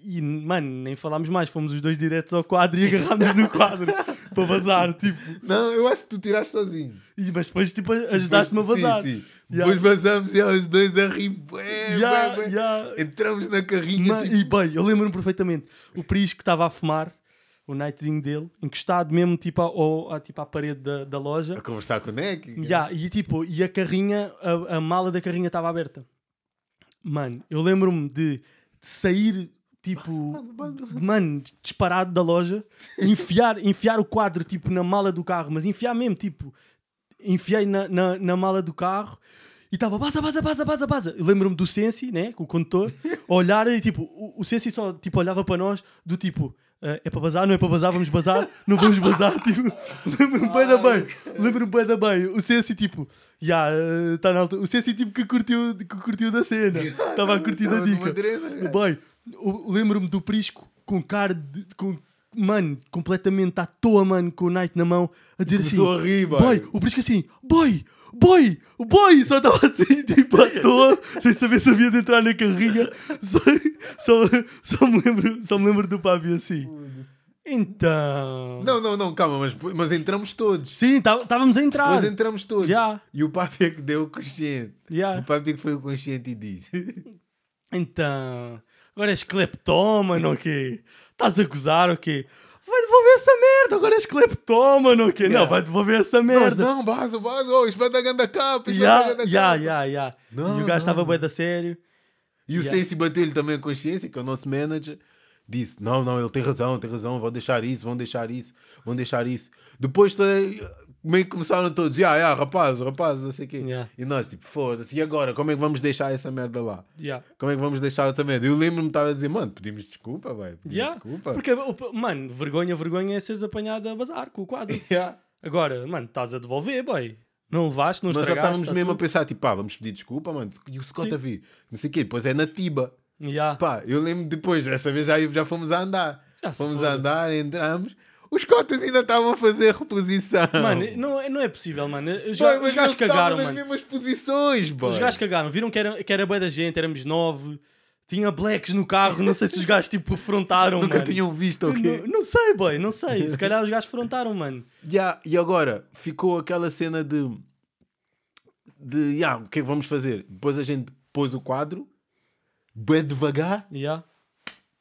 S2: e, mano, nem falámos mais. Fomos os dois diretos ao quadro e agarrámos no quadro (laughs) para vazar. Tipo,
S1: Não, eu acho que tu tiraste sozinho.
S2: e, mas depois tipo, ajudaste-me a vazar.
S1: Sim, sim.
S2: Ya.
S1: Depois vazamos e os dois a rir. Bué, bué.
S2: ya.
S1: Entramos na carrinha.
S2: Ma-
S1: tipo,
S2: E bem, eu lembro-me perfeitamente. O Prisco estava a fumar, o nightzinho dele, encostado mesmo tipo, ao, ao- tipo à parede da, da loja.
S1: a conversar com o Neck.
S2: Ya, e tipo, e a carrinha, a, a mala da carrinha estava aberta. Mano, eu lembro-me de sair, tipo, mano, disparado da loja, enfiar, (laughs) enfiar o quadro, tipo, na mala do carro, mas enfiar mesmo, tipo, enfiei na, na, na mala do carro e estava baza, baza, baza, baza, baza. Lembro-me do Sensi, né, com o condutor, a olhar e tipo, o, o Sensi só tipo, olhava para nós, do tipo, "Ah, é para bazar, não é para bazar, vamos bazar, não vamos bazar, (laughs) tipo, lembro-me bem da bem, lembro-me bem da bem. O Sensi, tipo, já, está na altura. O Sensi, tipo, que curtiu, que curtiu da cena, (laughs) estava a curtir da dica.
S1: adrena.
S2: Bem, lembro-me do Prisco com cara de. Com, mano, completamente à toa, mano, com o Night na mão, a dizer
S1: Começou
S2: assim:
S1: a rir,
S2: Boy,
S1: boy.
S2: o Prisco assim, boy, boy, boy, só estava assim, (laughs) tipo, à toa, sem saber se havia de entrar na carrinha. (laughs) Só, só, só, me, lembro, só me lembro do Papi assim. Então.
S1: Não, não, não, calma, mas, mas entramos todos.
S2: Sim, tá- estávamos a entrar.
S1: Depois entramos todos.
S2: Já,
S1: E o papi é que deu o consciente.
S2: já.
S1: O papi é que foi o consciente e diz: (laughs)
S2: Então, agora és cleptómano quê? Estás a gozar ou quê? Vai devolver essa merda, agora és cleptómano ou quê? Não,
S1: Yeah.
S2: vai devolver essa
S1: Nós
S2: merda.
S1: não, baso, baso, oh, isto vai dar ganda capa, isto vai dar ganda
S2: ya,
S1: capa.
S2: ya, ya.
S1: Não,
S2: E o gajo estava
S1: não.
S2: bué da sério.
S1: E o
S2: Yeah.
S1: Sensi bateu-lhe também a consciência, que é o nosso manager. disse: Não, não, ele tem razão, tem razão, vão deixar isso, vão deixar isso, vão deixar isso. Depois meio que começaram todos, ah, yeah, rapaz, rapaz, não sei o quê.
S2: Yeah.
S1: E nós, tipo, foda-se, e agora? Como é que vamos deixar essa merda lá?
S2: Yeah.
S1: Como é que vamos deixar outra merda? Eu lembro-me, estava a dizer, mano, pedimos desculpa, velho. Pedimos desculpa.
S2: Porque, mano, vergonha, vergonha é seres apanhado a bazar com o quadro. (laughs) Agora, mano, estás a devolver, boy. Não levaste, não
S1: Nós já estávamos
S2: tá
S1: mesmo a
S2: tudo.
S1: pensar, tipo, pá, vamos pedir desculpa, mano. E o Scott
S2: Sim.
S1: a vir, não sei o quê. Depois é na Tiba. Pá, eu lembro depois, dessa vez já, já fomos a andar.
S2: Já
S1: fomos a andar, entramos. Os cotas ainda estavam a fazer reposição.
S2: Mano, não, é- não é possível, mano. Os,
S1: Boy,
S2: os gajos cagaram,
S1: nas
S2: mano.
S1: mesmas posições, boy.
S2: Os gajos cagaram. Viram que era, que era bué da gente, éramos nove. Tinha blacks no carro. Não sei se os gajos, tipo, afrontaram,
S1: Nunca
S2: mano.
S1: tinham visto, ok?
S2: Não, não sei, boy, não sei. Se calhar os gajos afrontaram, mano.
S1: Ya, e agora ficou aquela cena de. de. ya, o que é que vamos fazer? Depois a gente pôs o quadro, bem devagar
S2: Yeah.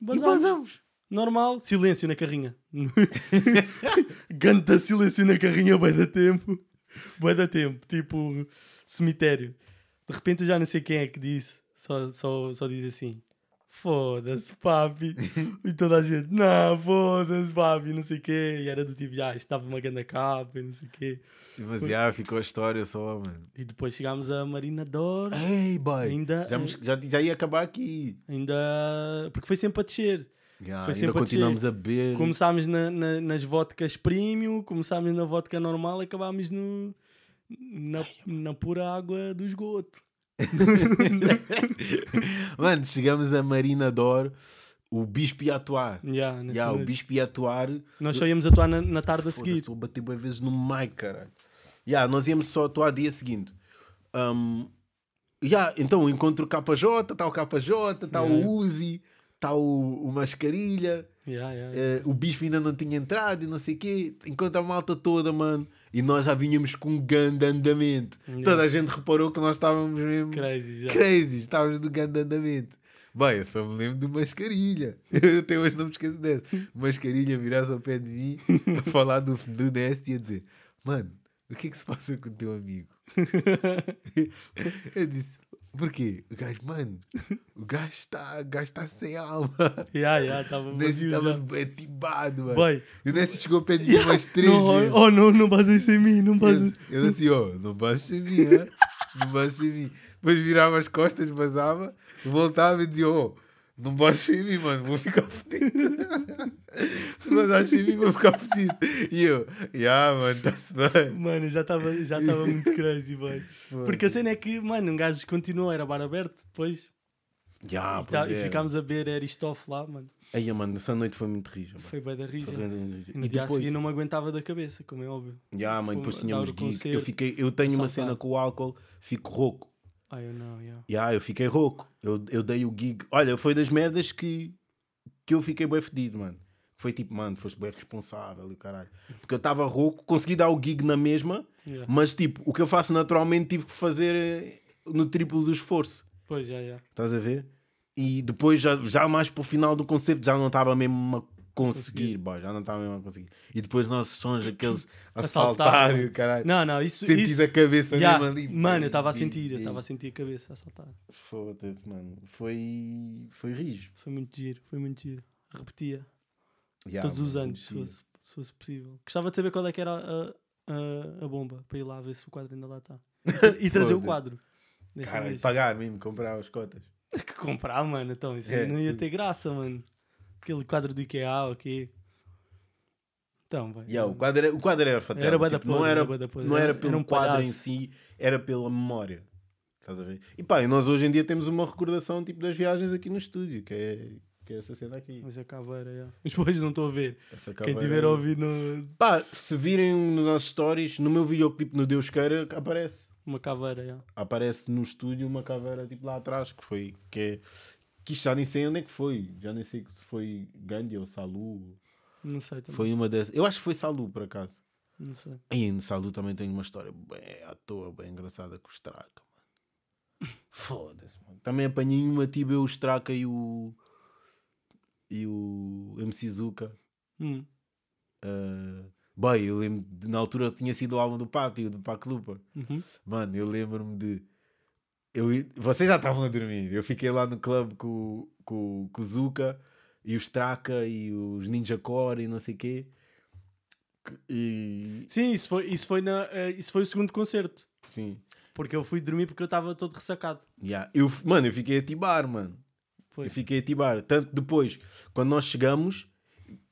S1: e
S2: Bazar.
S1: vazamos.
S2: Normal, silêncio na carrinha. (laughs) Ganta silêncio na carrinha, bué da tempo. Bué da tempo, tipo cemitério. De repente eu já não sei quem é que disse, só, só, só diz assim: Foda-se, papi. (laughs) e toda a gente: Não, foda-se, papi, não sei o quê. E era do tipo: Já, estava uma grande capa e não sei o quê.
S1: Mas já ficou a história só, mano.
S2: E depois chegámos a Marina Dor,
S1: Ei, boy.
S2: Ainda-
S1: Já, já, já ia acabar aqui.
S2: ainda. Porque foi sempre a descer.
S1: Ya,
S2: Foi
S1: ainda
S2: sempre
S1: continuamos a beber.
S2: Começámos na- na- nas vodkas premium, começámos na vodka normal e acabámos no, na, na pura água do esgoto. (laughs)
S1: Mano, chegamos a Marina Dor, o bispo ia atuar.
S2: Yeah,
S1: Ya, o bispo ia atuar.
S2: Nós só íamos atuar na, na tarde a seguir.
S1: Estou a bater boas vezes no mic, caralho. Ya, nós íamos só atuar dia seguinte. Um, ya, então encontro o KJ, está o KJ, está
S2: Yeah.
S1: o Uzi, está o, o Mascarilha.
S2: Yeah, yeah,
S1: eh, o bispo ainda não tinha entrado e não sei o quê. Enquanto a malta toda, mano. E nós já vinhamos com um grande andamento.
S2: Yeah.
S1: Toda a gente reparou que nós estávamos mesmo
S2: Crazy já.
S1: crazy. Estávamos do grande andamento. Bem, eu só me lembro do Mascarilha. Eu (laughs) até hoje não me esqueço dessa. Mascarilha virar-se ao pé de mim a (laughs) falar do, do Nest e a dizer: Mano, o que é que se passa com o teu amigo? (laughs) Eu disse: Porquê? O gajo, mano, o gajo está está sem alma.
S2: Yeah, yeah,
S1: Nessie
S2: vazio
S1: estava
S2: já.
S1: bem tibado, mano.
S2: Boy,
S1: E o Nessie chegou ao pé de mim umas (laughs) três
S2: não,
S1: vezes.
S2: oh, não, não bases em mim, não bases.
S1: Eu, eu assim, ó, não baixes em mim, hã? não baixes em mim. Depois virava as costas, basava, voltava e dizia, ó, não baixes em mim, mano, vou ficar fodido. (laughs) Se baixes em mim, vou ficar fodido. E eu, já, mano, está-se bem.
S2: Mano, já estava já tava muito (laughs) crazy, boy. Porque a cena é que, mano, um gajo continuou, era bar aberto depois.
S1: Já,
S2: e, tá-
S1: pois
S2: e
S1: é.
S2: ficámos a beber Aristof lá, mano.
S1: Aí, mano, essa noite foi muito rija. mano.
S2: Foi bem da rija.
S1: Foi.
S2: E no
S1: E
S2: dia a
S1: depois,
S2: seguir não me aguentava da cabeça, como é óbvio.
S1: já, mano, depois tínhamos gig. Eu, fiquei, eu tenho uma cena com o álcool, fico rouco.
S2: Ah, eu não, yeah.
S1: Já, eu fiquei rouco. Eu, eu dei o gig. Olha, foi das merdas que, que eu fiquei bem fedido, mano. Foi tipo, mano, foste bem responsável e o caralho. Porque eu estava rouco, consegui dar o gig na mesma,
S2: Yeah.
S1: mas tipo, o que eu faço naturalmente tive que fazer eh, no triplo do esforço.
S2: Pois, já, já.
S1: Estás a ver? E depois, já, já mais para o final do concerto, já não estava mesmo a conseguir, boy, já não estava mesmo a conseguir. E depois nossos sons, aqueles (laughs) a
S2: A
S1: saltar
S2: saltar,
S1: e o caralho.
S2: Não, não, isso.
S1: Sentis
S2: isso
S1: a cabeça
S2: yeah,
S1: mesmo ali.
S2: Mano, eu estava a sentir, eu estava a sentir a cabeça a saltar.
S1: Foda-se, mano. Foi, foi rijo.
S2: Foi muito giro, foi muito giro. Repetia
S1: Yeah,
S2: todos os anos, se fosse, se fosse possível. Gostava de saber qual é que era a, a, a bomba para ir lá ver se o quadro ainda lá está. E trazer o quadro.
S1: Caralho,
S2: vez.
S1: pagar mesmo, comprar as cotas. (laughs)
S2: Que comprar, mano. Então, isso
S1: É.
S2: não ia ter graça, mano. Aquele quadro do IKEA, ok. Então, vai.
S1: Yeah, o, quadro era, o quadro era fatal.
S2: Era
S1: tipo, não era,
S2: era
S1: não era
S2: Era-
S1: pelo
S2: um
S1: quadro em
S2: palhaço.
S1: si, era pela memória. Estás a ver? E pá, e nós hoje em dia temos uma recordação tipo das viagens aqui no estúdio, que é, que é essa cena aqui. (laughs)
S2: Mas a caveira, já. Os bois não estou a ver.
S1: Essa
S2: Quem
S1: caveira
S2: tiver a ouvir no...
S1: Pá, se virem nos nossos stories, no meu videoclipe no Deus Queira, aparece.
S2: uma caveira, já.
S1: Aparece no estúdio uma caveira tipo lá atrás, que foi. Que, é, que isto já nem sei onde é que foi. Já nem sei se foi Gandhi ou Salu.
S2: Não sei também.
S1: Foi uma dessas. Eu acho que foi Salu, por acaso.
S2: Não sei.
S1: Aí no Salu também tem uma história bem à toa, bem engraçada com o Straca, mano. (laughs) Foda-se, mano. Também apanhei uma tipo eu, o Straca e o. E o MC Zuka.
S2: Hum.
S1: Ah, bem, eu lembro de, na altura tinha sido o álbum do Papi, o do Pac Lupa.
S2: Uhum.
S1: Mano, eu lembro-me de. Eu, vocês já estavam a dormir. Eu fiquei lá no clube com, com, com o Zuka. e os Straka e os Ninja Core e não sei o quê. E,
S2: Sim, isso foi, isso, foi na, eh, isso foi o segundo concerto.
S1: sim.
S2: Porque eu fui dormir porque eu estava todo ressacado.
S1: Yeah. Eu, mano, eu fiquei a tibar, mano.
S2: Foi.
S1: Eu fiquei a tibar. Tanto depois, quando nós chegamos,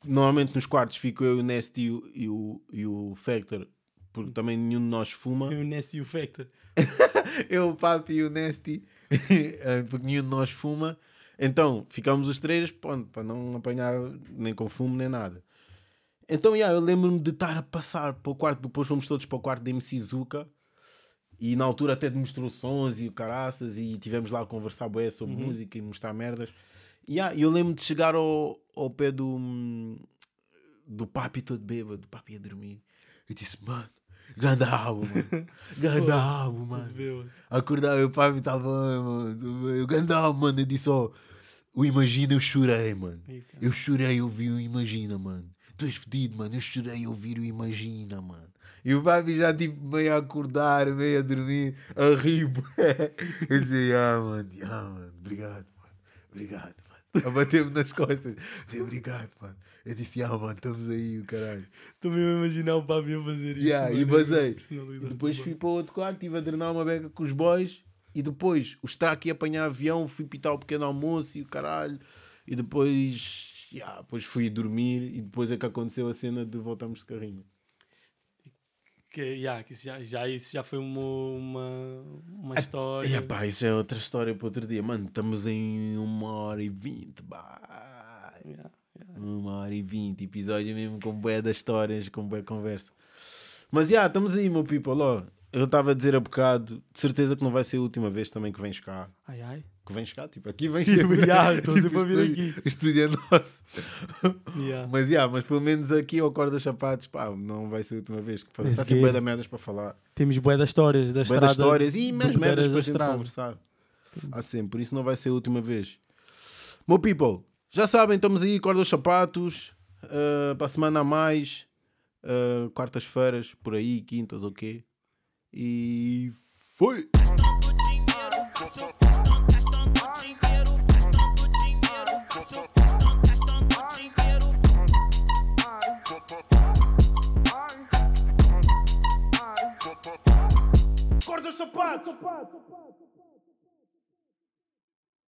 S1: normalmente nos quartos fico eu, o Nest e o, e o, e o Factor, porque também nenhum de nós fuma.
S2: Eu nesse e o Factor. (laughs)
S1: eu, o Papi e o Nesty, (laughs) eh, porque nenhum de nós fuma. Então, ficámos os três pronto, para não apanhar nem com fumo nem nada. Então, yeah, eu lembro-me de estar a passar para o quarto, depois fomos todos para o quarto de MC Zuka e na altura até demonstrou sons e o caraças e tivemos lá a conversar bué sobre música e mostrar merdas. E yeah, eu lembro de chegar ao, ao pé do, do papi todo bêbado, o papi a dormir. Eu disse, mano, ganda álbum, mano. (laughs) Ganda álbum, mano. Acordava, o papi estava, mano. Eu ganda mano. Eu disse, ó, o Imagina, eu chorei, mano. Eu chorei a ouvir o Imagina, mano. Tu és fedido, mano. Eu chorei a ouvir o Imagina, mano. E o papi já tipo meio a acordar, meio a dormir, a rir. (laughs) Eu disse, ah, mano, ah, mano, obrigado, mano. Obrigado, mano. (laughs) A bater-me nas costas. Disse, obrigado, mano. Eu disse, ah, mano, estamos aí, o caralho.
S2: Estou mesmo a imaginar o Papi a fazer isso.
S1: Yeah, e basei. E depois fui para o outro quarto, estive a drenar uma beca com os boys. E depois o Strack ia apanhar avião, fui pitar o pequeno almoço e o caralho. E depois, yeah, depois fui dormir. E depois é que aconteceu a cena de voltarmos de carrinho.
S2: Que, yeah, que isso, já, já, isso já foi uma, uma, uma história.
S1: E pá, isso é outra história para outro dia. Mano, estamos em uma hora e vinte.
S2: Yeah, yeah.
S1: Uma hora e vinte. Episódio mesmo com bué das histórias, com bué conversa. Mas já, estamos aí, meu people. Ó, eu estava a dizer há bocado, de certeza que não vai ser a última vez também que vens cá.
S2: Ai ai.
S1: Que vens cá, tipo, aqui vens (laughs)
S2: Tipo,
S1: sempre.
S2: estou
S1: Tipo,
S2: sempre a vir aqui.
S1: O estúdio é nosso.
S2: Yeah.
S1: Mas já, mas pelo menos aqui ao Corda Chapados, pá, não vai ser a última vez. Que
S2: Esse
S1: Há
S2: quê?
S1: sempre bué da merdas para falar.
S2: Temos bué das histórias da
S1: Bué
S2: estrada.
S1: das histórias e mesmo merdas para a gente conversar. Há sempre, por isso não vai ser a última vez. Meu people, já sabem, estamos aí, Corda aos Sapatos, ah, para a semana a mais, ah, quartas-feiras, por aí, quintas, ok? E foi! Corda os sapatos!